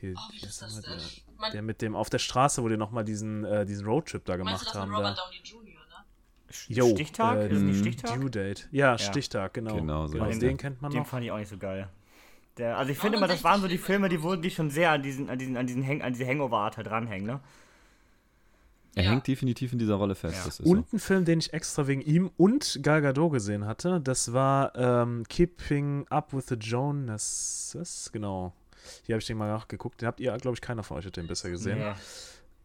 Hier, oh, wie ist das der, denn? der, der mit dem auf der Straße, wo die nochmal diesen, äh, diesen Roadtrip da du gemacht das haben. mit Robert Da. Downey Jr., ne? Jo, Stichtag? äh, ist nicht. Stichtag? Due Date. Ja, Stichtag, genau. Genau, so genau den der. kennt man Den noch. fand ich auch nicht so geil. Der, also ich finde immer, das waren so die Filme, die wurden die schon sehr an diesen, an diesen, an diesen Hang, an diese Hangover-Art halt dranhängen, ne? Er Ja. hängt definitiv in dieser Rolle fest. Ja. Das ist Und ein Film, den ich extra wegen ihm und Gal Gadot gesehen hatte, das war ähm, Keeping Up with the Joneses. Genau. Hier habe ich den mal nachgeguckt. Den habt ihr, glaube ich, keiner von euch hat den besser gesehen. Nee.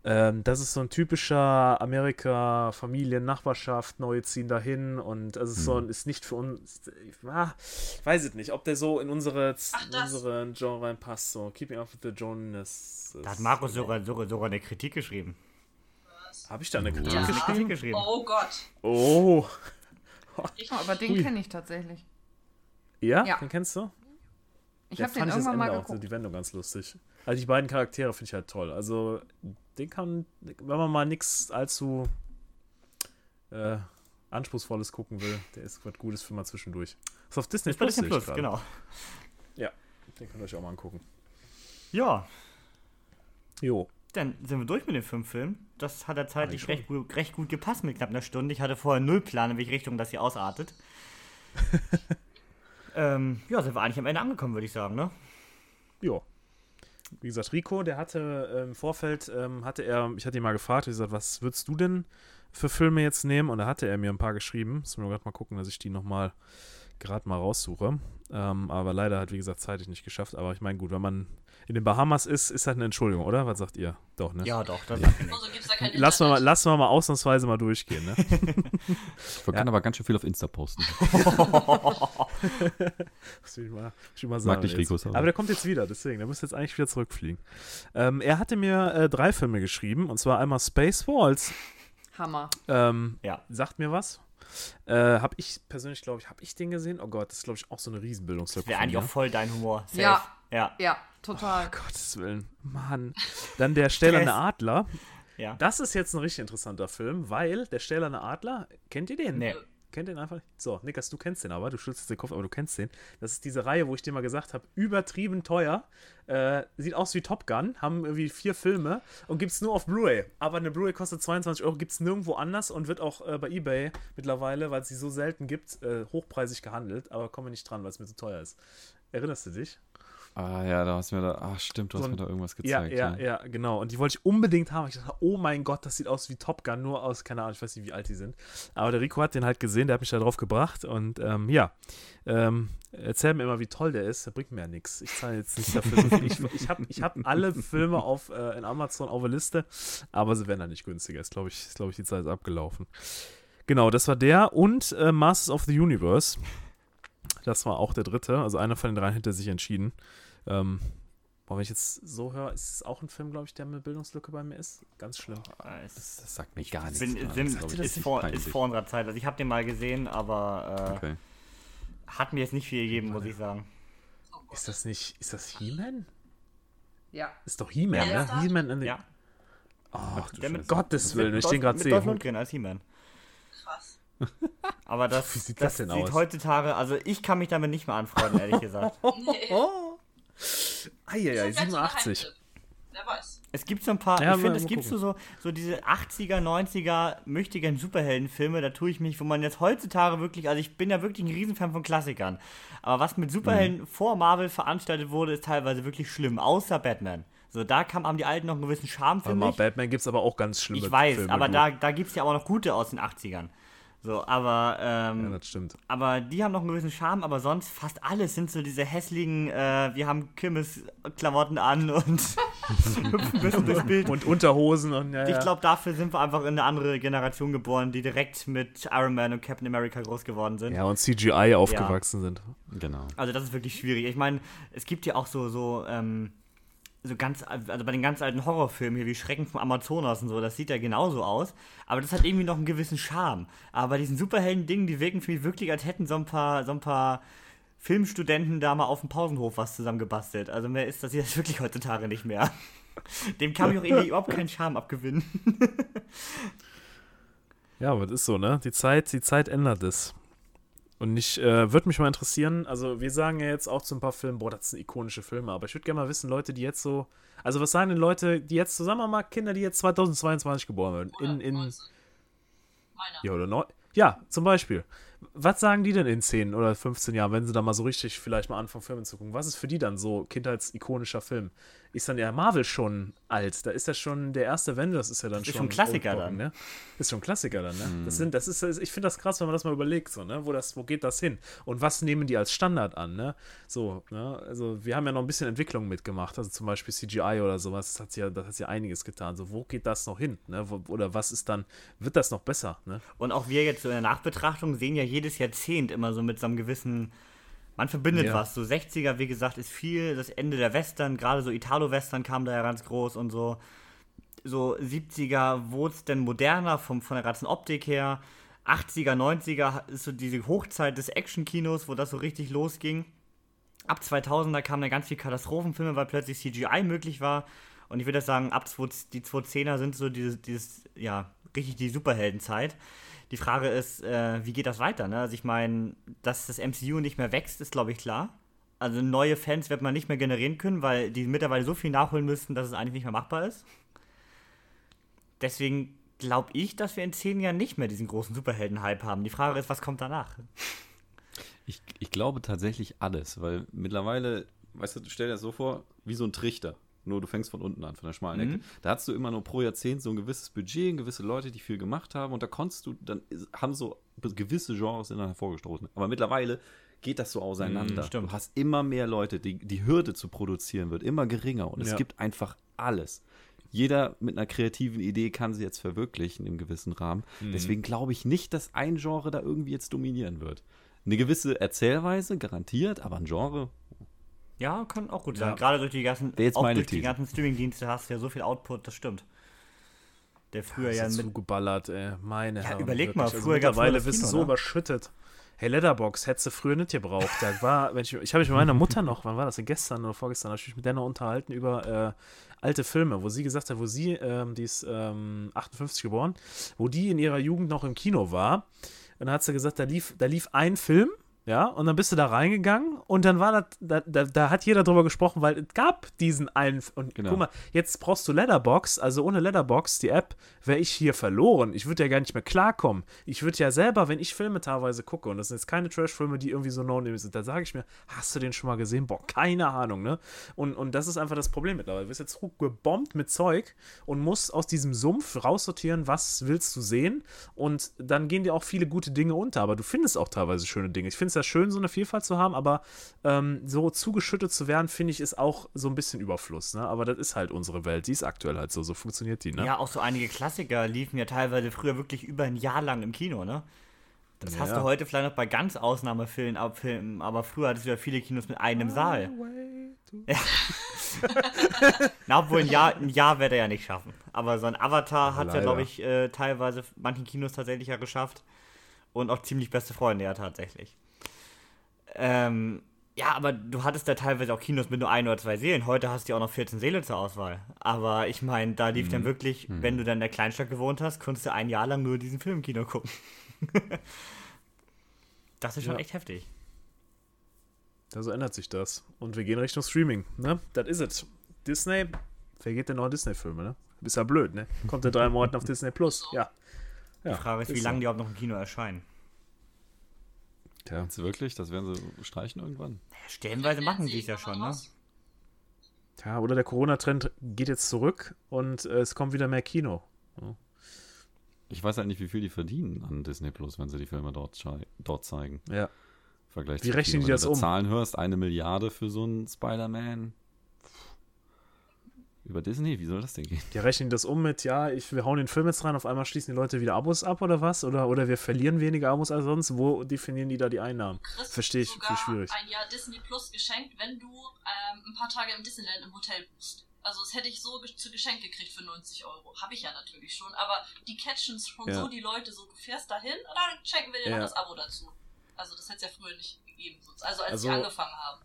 Ähm, das ist so ein typischer Amerika, Familien, Nachbarschaft, neue ziehen dahin und es ist so ein, ist nicht für uns, ich ah, ich weiß es nicht, ob der so in unsere, Ach, in unsere Genre reinpasst, so Keeping Up with the Jonas. Da hat Markus sogar, sogar, sogar eine Kritik geschrieben. Habe ich da eine Kritik Ja, geschrieben? Kritik geschrieben. Oh Gott. Oh, Ich, Oh, aber den kenne ich tatsächlich. ja? Ja. Den kennst du? Ich habe den fand ich das irgendwann mal Ende auch, geguckt. die Wendung ganz lustig. Also die beiden Charaktere finde ich halt toll. Also den kann, wenn man mal nichts allzu äh, Anspruchsvolles gucken will, der ist was Gutes für mal zwischendurch. Ist auf Disney Plus, Disney Plus, genau. Ja, den könnt ihr euch auch mal angucken. Ja, Jo. Dann sind wir durch mit den fünf Filmen. Das hat ja zeitlich schon. recht gut, recht gut gepasst mit knapp einer Stunde. Ich hatte vorher null Plan, in welche Richtung das hier ausartet. ähm, ja, sind wir eigentlich am Ende angekommen, würde ich sagen, ne? Jo. Wie gesagt, Rico, der hatte im Vorfeld, ähm, hatte er, ich hatte ihn mal gefragt, ich gesagt, was würdest du denn für Filme jetzt nehmen? Und da hatte er mir ein paar geschrieben. Müssen wir gerade mal gucken, dass ich die nochmal gerade mal raussuche. Ähm, aber leider hat, wie gesagt, zeitlich nicht geschafft. Aber ich meine, gut, wenn man in den Bahamas ist, ist halt eine Entschuldigung, oder? Was sagt ihr? Doch, ne? Ja, doch, das sagt mir also gibt's da kein Lassen wir, mal, lassen wir mal ausnahmsweise mal durchgehen, ne? Ich kann aber ganz schön viel auf Insta posten. Das will ich mal, will ich mal sagen. dich, jetzt. Rico. Aber der kommt jetzt wieder, deswegen, der müsste jetzt eigentlich wieder zurückfliegen. Ähm, er hatte mir äh, drei Filme geschrieben, und zwar einmal Spaceballs, Hammer. ähm, Ja. sagt mir was. Äh, hab ich persönlich, glaube ich, habe ich den gesehen? Oh Gott, das ist, glaube ich, auch so eine Riesenbildungslücke. Wäre eigentlich auch voll dein Humor. Safe. Ja. Ja. Ja, total. Gottes Willen, Mann. Dann der Stählerne. Adler. Ja. Das ist jetzt ein richtig interessanter Film, weil der Stählerne Adler, kennt ihr den? Nee. Kennt den einfach nicht? So, Nikas, du kennst den aber, du schüttelst den Kopf, aber du kennst den. Das ist diese Reihe, wo ich dir mal gesagt habe, übertrieben teuer. Äh, sieht aus wie Top Gun, haben irgendwie vier Filme und gibt es nur auf Blu-ray. Aber eine Blu-ray kostet 22 Euro, gibt es nirgendwo anders und wird auch äh, bei Ebay mittlerweile, weil es sie so selten gibt, äh, hochpreisig gehandelt. Aber kommen wir nicht dran, weil es mir zu teuer ist. Erinnerst du dich? Ah ja, da hast du mir da, ah stimmt, du hast So ein- mir da irgendwas Ja, gezeigt. ja, ja, genau. Und die wollte ich unbedingt haben. Ich dachte, oh mein Gott, das sieht aus wie Top Gun, nur aus, keine Ahnung, ich weiß nicht, wie alt die sind. Aber der Rico hat den halt gesehen, der hat mich da drauf gebracht. Und ähm, ja, ähm, erzähl mir immer, wie toll der ist. Der bringt mir ja nichts. Ich zahle jetzt nicht dafür so viel. Ich, ich habe ich hab alle Filme auf, äh, in Amazon auf der Liste, aber sie werden dann nicht günstiger. Ist, glaube ich, ist, glaub ich, die Zeit ist abgelaufen. Genau, das war der und äh, Masters of the Universe. Das war auch der dritte. Also einer von den dreien hätte sich entschieden. Ähm, Boah, wenn ich jetzt so höre, ist es auch ein Film, glaube ich, der eine Bildungslücke bei mir ist. Ganz schlimm. Das, das sagt mir gar nichts. bin, ich, ist, echt vor, ist vor unserer Zeit. Also ich habe den mal gesehen, aber äh, Okay. hat mir jetzt nicht viel gegeben, muss ich sagen. Oh. Ist das nicht, ist das He-Man? Ja. Ist doch He-Man, Ja, ne? He-Man in den. Ja. Ach, du der mit. Gottes Willen, ich Dolph- den gerade mit sehe. Dolph Lundgren als He-Man. Krass. Aber das, Wie sieht das, das denn sieht aus? heutzutage, also ich kann mich damit nicht mehr anfreunden, ehrlich gesagt. Nee. Eieiei, Vielleicht sogar 87. Geheimtipp. Wer weiß. Es gibt so ein paar, Ja, ich finde, es gibt so, so, so diese 80er, 90er möchtigen Superheldenfilme, da tue ich mich, wo man jetzt heutzutage wirklich, also ich bin ja wirklich ein Riesenfan von Klassikern, aber was mit Superhelden Mhm. vor Marvel veranstaltet wurde, ist teilweise wirklich schlimm, außer Batman. So, da kam, haben die Alten noch einen gewissen Charme, Warte finde mal, ich. Batman gibt es aber auch ganz schlimme Ich weiß, Filme. aber du. da, da gibt es ja auch noch gute aus den 80ern. So, aber, ähm, Ja, das stimmt. aber die haben noch einen gewissen Charme, aber sonst fast alles sind so diese hässlichen, äh, wir haben Kirmes-Klamotten an und hüpfen bis durchs Bild. Und Unterhosen und ja, Ich ja. glaube, dafür sind wir einfach in eine andere Generation geboren, die direkt mit Iron Man und Captain America groß geworden sind. Ja, und CGI aufgewachsen sind. Genau. Also das ist wirklich schwierig. Ich meine, es gibt ja auch so, so, ähm, so ganz, also bei den ganz alten Horrorfilmen hier wie Schrecken vom Amazonas und so, das sieht ja genauso aus. Aber das hat irgendwie noch einen gewissen Charme. Aber bei diesen Superhelden-Dingen, die wirken für mich wirklich, als hätten so ein paar, so ein paar Filmstudenten da mal auf dem Pausenhof was zusammengebastelt. Also mehr ist das jetzt wirklich heutzutage nicht mehr. Dem kann ich auch irgendwie überhaupt keinen Charme abgewinnen. Ja, aber das ist so, ne? Die Zeit, die Zeit ändert es. Und ich äh, würde mich mal interessieren, also wir sagen ja jetzt auch zu ein paar Filmen, boah, das sind ikonische Filme, aber ich würde gerne mal wissen, Leute, die jetzt so, also was sagen denn Leute, die jetzt zusammen mal Kinder, die jetzt 2022 geboren werden, in, in, 19. Meiner. ja, oder neu, ja, zum Beispiel. Was sagen die denn in 10 oder 15 Jahren, wenn sie da mal so richtig vielleicht mal anfangen, Filme zu gucken? Was ist für die dann so kindheitsikonischer Film? Ist dann ja Marvel schon alt? Da ist ja schon der erste Avengers ist ja dann ist schon schon ein Klassiker Oldbocken, dann. Ne? Ist schon Klassiker dann, ne? Das sind, das ist, ich finde das krass, wenn man das mal überlegt, so, ne? Wo das, wo geht das hin? Und was nehmen die als Standard an, ne? So, ne? Also wir haben ja noch ein bisschen Entwicklung mitgemacht, also zum Beispiel CGI oder sowas, das hat ja, das hat ja einiges getan. So, wo geht das noch hin? Ne? Wo, oder was ist dann, wird das noch besser, ne? Und auch wir jetzt so in der Nachbetrachtung sehen ja jedes Jahrzehnt immer so mit so einem gewissen. Man verbindet Ja. was. So 60er, wie gesagt, ist viel. Das Ende der Western, gerade so Italo-Western kam da ja ganz groß und so. So 70er wurde es denn moderner vom, von der ganzen Optik her. 80er, 90er ist so diese Hochzeit des Action-Kinos, wo das so richtig losging. Ab 2000er kamen dann ganz viele Katastrophenfilme, weil plötzlich CGI möglich war. Und ich würde sagen, ab 20, die 2010er sind so dieses, dieses, ja, richtig die Superheldenzeit. Die Frage ist, äh, wie geht das weiter? Ne? Also ich meine, dass das MCU nicht mehr wächst, ist glaube ich klar. Also neue Fans wird man nicht mehr generieren können, weil die mittlerweile so viel nachholen müssten, dass es eigentlich nicht mehr machbar ist. Deswegen glaube ich, dass wir in zehn Jahren nicht mehr diesen großen Superhelden-Hype haben. Die Frage ist, was kommt danach? Ich, ich glaube tatsächlich alles, weil mittlerweile, weißt du, stell dir das so vor, wie so ein Trichter. Nur du fängst von unten an, von der schmalen Ecke. Da hast du immer nur pro Jahrzehnt so ein gewisses Budget, gewisse Leute, die viel gemacht haben und da konntest du, dann haben so gewisse Genres innen hervorgestoßen. Aber mittlerweile geht das so auseinander. stimmt. du hast immer mehr Leute, die, die Hürde zu produzieren wird immer geringer und es Ja. gibt einfach alles. Jeder mit einer kreativen Idee kann sie jetzt verwirklichen im gewissen Rahmen. Deswegen glaube ich nicht, dass ein Genre da irgendwie jetzt dominieren wird. Eine gewisse Erzählweise garantiert, aber ein Genre Ja, kann auch gut Ja. sein. Gerade durch die ganzen, jetzt auch die ganzen Streaming-Dienste hast du ja so viel Output, das stimmt. Der früher ist ja ja mit zugeballert, ey. Meine Herren. überleg wirklich. mal, also früher nur mittlerweile bist du so ne? überschüttet. Hey, Letterbox hättest du früher nicht gebraucht. Da war, wenn ich, ich habe mich mit meiner Mutter noch, wann war das? Gestern oder vorgestern, habe ich mich mit der noch unterhalten über äh, alte Filme, wo sie gesagt hat, wo sie, ähm, die ist ähm, 58 geboren, wo die in ihrer Jugend noch im Kino war. Und dann hat sie gesagt, da lief, da lief ein Film Ja, und dann bist du da reingegangen und dann war das, da, da, da hat jeder drüber gesprochen, weil es gab diesen einen. Und Genau. guck mal, jetzt brauchst du Letterbox, also ohne Letterbox, die App, wäre ich hier verloren. Ich würde ja gar nicht mehr klarkommen. Ich würde ja selber, wenn ich Filme teilweise gucke, und das sind jetzt keine Trash-Filme, die irgendwie so no-name sind, da sage ich mir, hast du den schon mal gesehen? Boah, keine Ahnung, ne? Und, und das ist einfach das Problem mittlerweile. Du wirst jetzt gebombt mit Zeug und musst aus diesem Sumpf raussortieren, was willst du sehen. Und dann gehen dir auch viele gute Dinge unter. Aber du findest auch teilweise schöne Dinge. Ich finde es ja schön, so eine Vielfalt zu haben, aber ähm, so zugeschüttet zu werden, finde ich, ist auch so ein bisschen Überfluss. Ne? Aber das ist halt unsere Welt. Die ist aktuell halt so. So funktioniert die. Ne? Ja, auch so einige Klassiker liefen ja teilweise früher wirklich über ein Jahr lang im Kino, ne? Das hast Ja. du heute vielleicht noch bei ganz Ausnahmefilmen, ab- Filmen, aber früher hattest du ja viele Kinos mit einem Saal. Na, obwohl ein Jahr, ein Jahr wird er ja nicht schaffen. Aber so ein Avatar hat ja, glaube ich, äh, teilweise manchen Kinos tatsächlich ja geschafft. Und auch ziemlich beste Freunde ja tatsächlich. Ähm, ja, aber du hattest da teilweise auch Kinos mit nur ein oder zwei Seelen. Heute hast du ja auch noch 14 Seele zur Auswahl. Aber ich meine, da lief dann wirklich, wenn du dann in der Kleinstadt gewohnt hast, konntest du ein Jahr lang nur diesen Film im Kino gucken. das ist schon Ja. echt heftig. Also ändert sich das. Und wir gehen Richtung Streaming. Ne? Das ist es. Disney, wer geht denn noch Disney-Filme, ne? Ist ja blöd, ne? Kommt in drei Monaten auf Disney Plus. Ja. ja. Die Frage ist, wie so. lange die überhaupt noch im Kino erscheinen. Tja. Meinst du wirklich? Das werden sie streichen irgendwann? Stellenweise machen die es ja schon, ne? Tja, oder der Corona-Trend geht jetzt zurück und äh, es kommt wieder mehr Kino. Ich weiß halt nicht, wie viel die verdienen an Disney Plus, wenn sie die Filme dort, dort zeigen. Ja. Vergleich Wie rechnen Kino. die Wenn das du da um? Zahlen hörst, eine Milliarde für so einen Spider-Man. Über Disney, wie soll das denn gehen? Die rechnen das um mit, ja, ich, wir hauen den Film jetzt rein, auf einmal schließen die Leute wieder Abos ab oder was? Oder, oder wir verlieren weniger Abos als sonst. Wo definieren die da die Einnahmen? Verstehe ich, sogar viel schwierig. ein Jahr Disney Plus geschenkt, wenn du ähm, ein paar Tage im Disneyland im Hotel buchst. Also das hätte ich so zu Geschenk gekriegt für 90 Euro. Habe ich ja natürlich schon, aber die catchen schon Ja. so die Leute so, du fährst dahin und dann schenken wir dir Ja. noch das Abo dazu. Also das hätte es ja früher nicht gegeben. sonst. Also als Also- sie angefangen haben.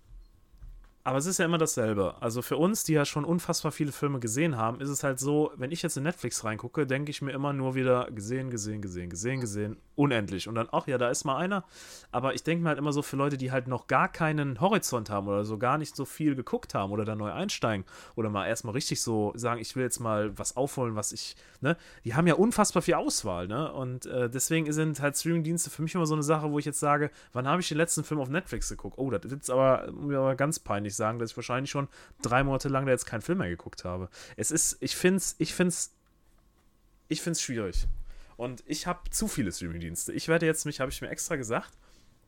Aber es ist ja immer dasselbe. Also für uns, die ja schon unfassbar viele Filme gesehen haben, ist es halt so, wenn ich jetzt in Netflix reingucke, denke ich mir immer nur wieder gesehen, gesehen, gesehen, gesehen, gesehen, unendlich. Und dann, ach ja, da ist mal einer. Aber ich denke mir halt immer so für Leute, die halt noch gar keinen Horizont haben oder so gar nicht so viel geguckt haben oder da neu einsteigen oder mal erstmal richtig so sagen, ich will jetzt mal was aufholen, was ich, ne? Die haben ja unfassbar viel Auswahl, ne? Und äh, deswegen sind halt Streamingdienste für mich immer so eine Sache, wo ich jetzt sage, wann habe ich den letzten Film auf Netflix geguckt? Oh, das ist aber, muss aber ganz peinlich sagen, dass ich wahrscheinlich schon drei Monate lang da jetzt keinen Film mehr geguckt habe. Es ist, ich finde es, ich finde es, ich finde es schwierig. Und ich habe zu viele Streamingdienste. Ich werde jetzt mich, habe ich mir extra gesagt,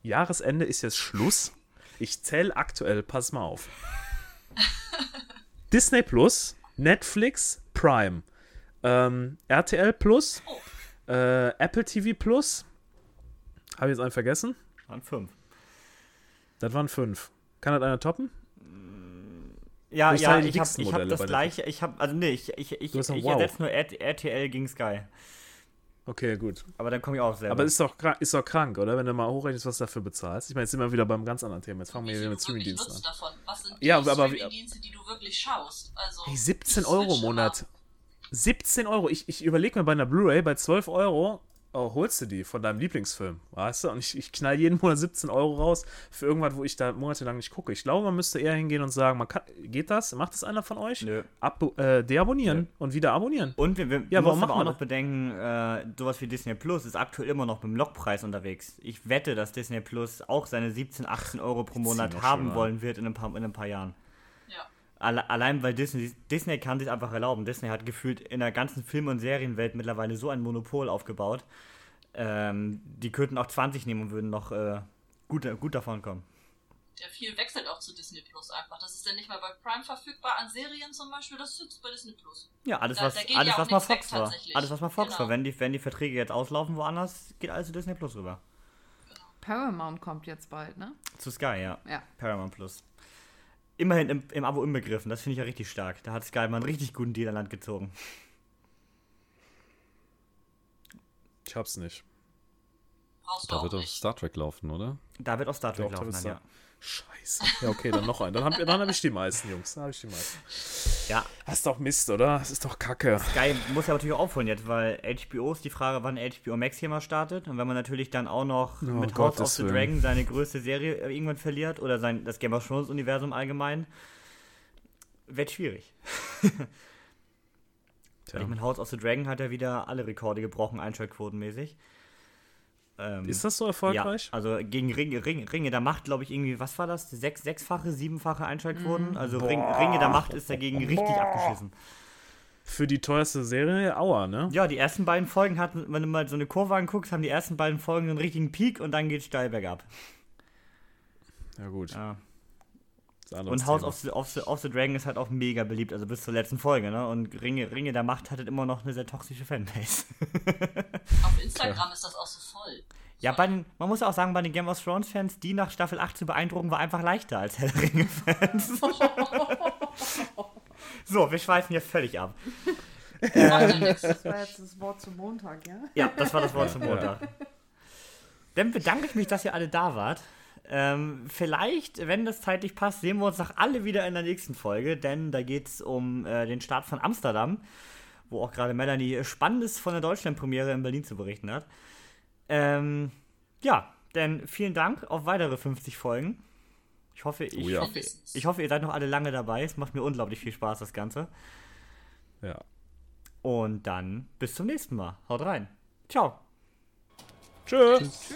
Jahresende ist jetzt Schluss. Ich zähle aktuell, pass mal auf. Disney Plus, Netflix, Prime, ähm, RTL Plus, äh, Apple TV Plus. Habe ich jetzt einen vergessen? Waren fünf. Das waren fünf. Kann das einer toppen? Ja, Ich ja, teile die ich habe hab das gleiche, ich habe, also nee, ich, ich, ich, ich Wow. ersetze nur RT RTL gegen Sky. Okay, gut. Aber dann komme ich auch selber. Aber ist doch, krank, ist doch krank, oder? Wenn du mal hochrechnest, was du dafür bezahlst. Ich meine, jetzt sind wir wieder beim ganz anderen Thema. Jetzt fangen wir Wie wieder mit Streamingdiensten an. davon? Was sind Ja, die aber- Streamingdienste, die du wirklich schaust? Also, Hey, 17 ich Euro im Monat. immer. 17 Euro. Ich, ich überlege mir bei einer Blu-ray bei 12 Euro, oh, holst du die von deinem Lieblingsfilm, weißt du? Und ich, ich knall jeden Monat 17 Euro raus für irgendwas, wo ich da monatelang nicht gucke. Ich glaube, man müsste eher hingehen und sagen, man kann, geht das? Macht das einer von euch? Nö. Abo, äh, deabonnieren und wieder abonnieren. Und wir, wir Ja, müssen warum aber auch noch bedenken, äh, sowas wie Disney Plus ist aktuell immer noch beim Lockpreis unterwegs. Ich wette, dass Disney Plus auch seine 17, 18 Euro pro Monat haben wollen wird in ein paar, in ein paar Jahren. Ja. Alle, allein weil Disney, Disney kann sich einfach erlauben. Disney hat gefühlt in der ganzen Film- und Serienwelt mittlerweile so ein Monopol aufgebaut. Ähm, die könnten auch 20 nehmen und würden noch äh, gut, gut davon kommen. Ja, viel wechselt auch zu Disney Plus einfach. Das ist dann nicht mal bei Prime verfügbar an Serien zum Beispiel, das ist bei Disney Plus. Ja, alles, Da- was, da alles, ja was mal weg Fox war. tatsächlich. Alles, was mal Fox Genau. war. Wenn die, wenn die Verträge jetzt auslaufen woanders, geht alles zu Disney Plus rüber. Paramount kommt jetzt bald, ne? Zu Sky, ja. Ja. Paramount Plus. Immerhin im, im Abo inbegriffen, das finde ich ja richtig stark. Da hat Sky mal einen richtig guten Deal an Land gezogen. Ich hab's nicht. Brauchst Da auch wird doch nicht. Star Trek laufen, oder? Da wird auch Star Trek laufen dann, ja. Scheiße. Ja, okay, dann noch ein. Dann habe dann hab ich die meisten, Jungs. Dann habe ich die meisten. Ja, Das ist doch Mist, oder? Das ist doch Kacke. Sky muss ja natürlich auch aufholen jetzt, weil HBO ist die Frage, wann HBO Max hier mal startet. Und wenn man natürlich dann auch noch Oh, mit House of the. Dragon seine größte Serie äh, irgendwann verliert oder sein, das Game of Thrones Universum allgemein, wird schwierig. Tja. Ich meine, House of the Dragon hat ja wieder alle Rekorde gebrochen, einschaltquotenmäßig. Ähm, Ist das so ja, erfolgreich? also gegen Ringe, Ringe, Ringe der Macht, glaube ich, irgendwie, was war das? Sechs, sechsfache, siebenfache Einschaltquoten? Also Ring, Ringe der Macht ist dagegen richtig abgeschissen. Für die teuerste Serie, Aua, ne? Ja, die ersten beiden Folgen hatten, wenn du mal so eine Kurve anguckst, haben die ersten beiden Folgen einen richtigen Peak und dann geht's steil bergab. Ja, gut. Ja. Anderes Und House Thema. of the, of, the, of the Dragon ist halt auch mega beliebt, also bis zur letzten Folge, ne? Und Ringe, Ringe der Macht hat halt immer noch eine sehr toxische Fanbase. Auf Instagram ist das auch so voll. ja, bei den, man muss auch sagen, bei den Game of Thrones Fans, die nach Staffel 8 zu beeindrucken, war einfach leichter als Herr der Ringe Fans. so, wir schweifen hier völlig ab. Ja nichts. Das war jetzt das Wort zum Montag, ja? Ja, das war das Wort zum Montag. Dann bedanke ich mich, dass ihr alle da wart. Ähm, vielleicht, wenn das zeitlich passt, sehen wir uns auch alle wieder in der nächsten Folge, denn da geht es um äh, den Start von Amsterdam, wo auch gerade Melanie Spannendes von der Deutschlandpremiere in Berlin zu berichten hat. Ähm, ja, denn vielen Dank auf weitere 50 Folgen. Ich hoffe, ich, Oh ja. hoffe, ich hoffe, ihr seid noch alle lange dabei. Es macht mir unglaublich viel Spaß, das Ganze. Ja. Und dann bis zum nächsten Mal. Haut rein. Ciao. Tschö. Tschüss.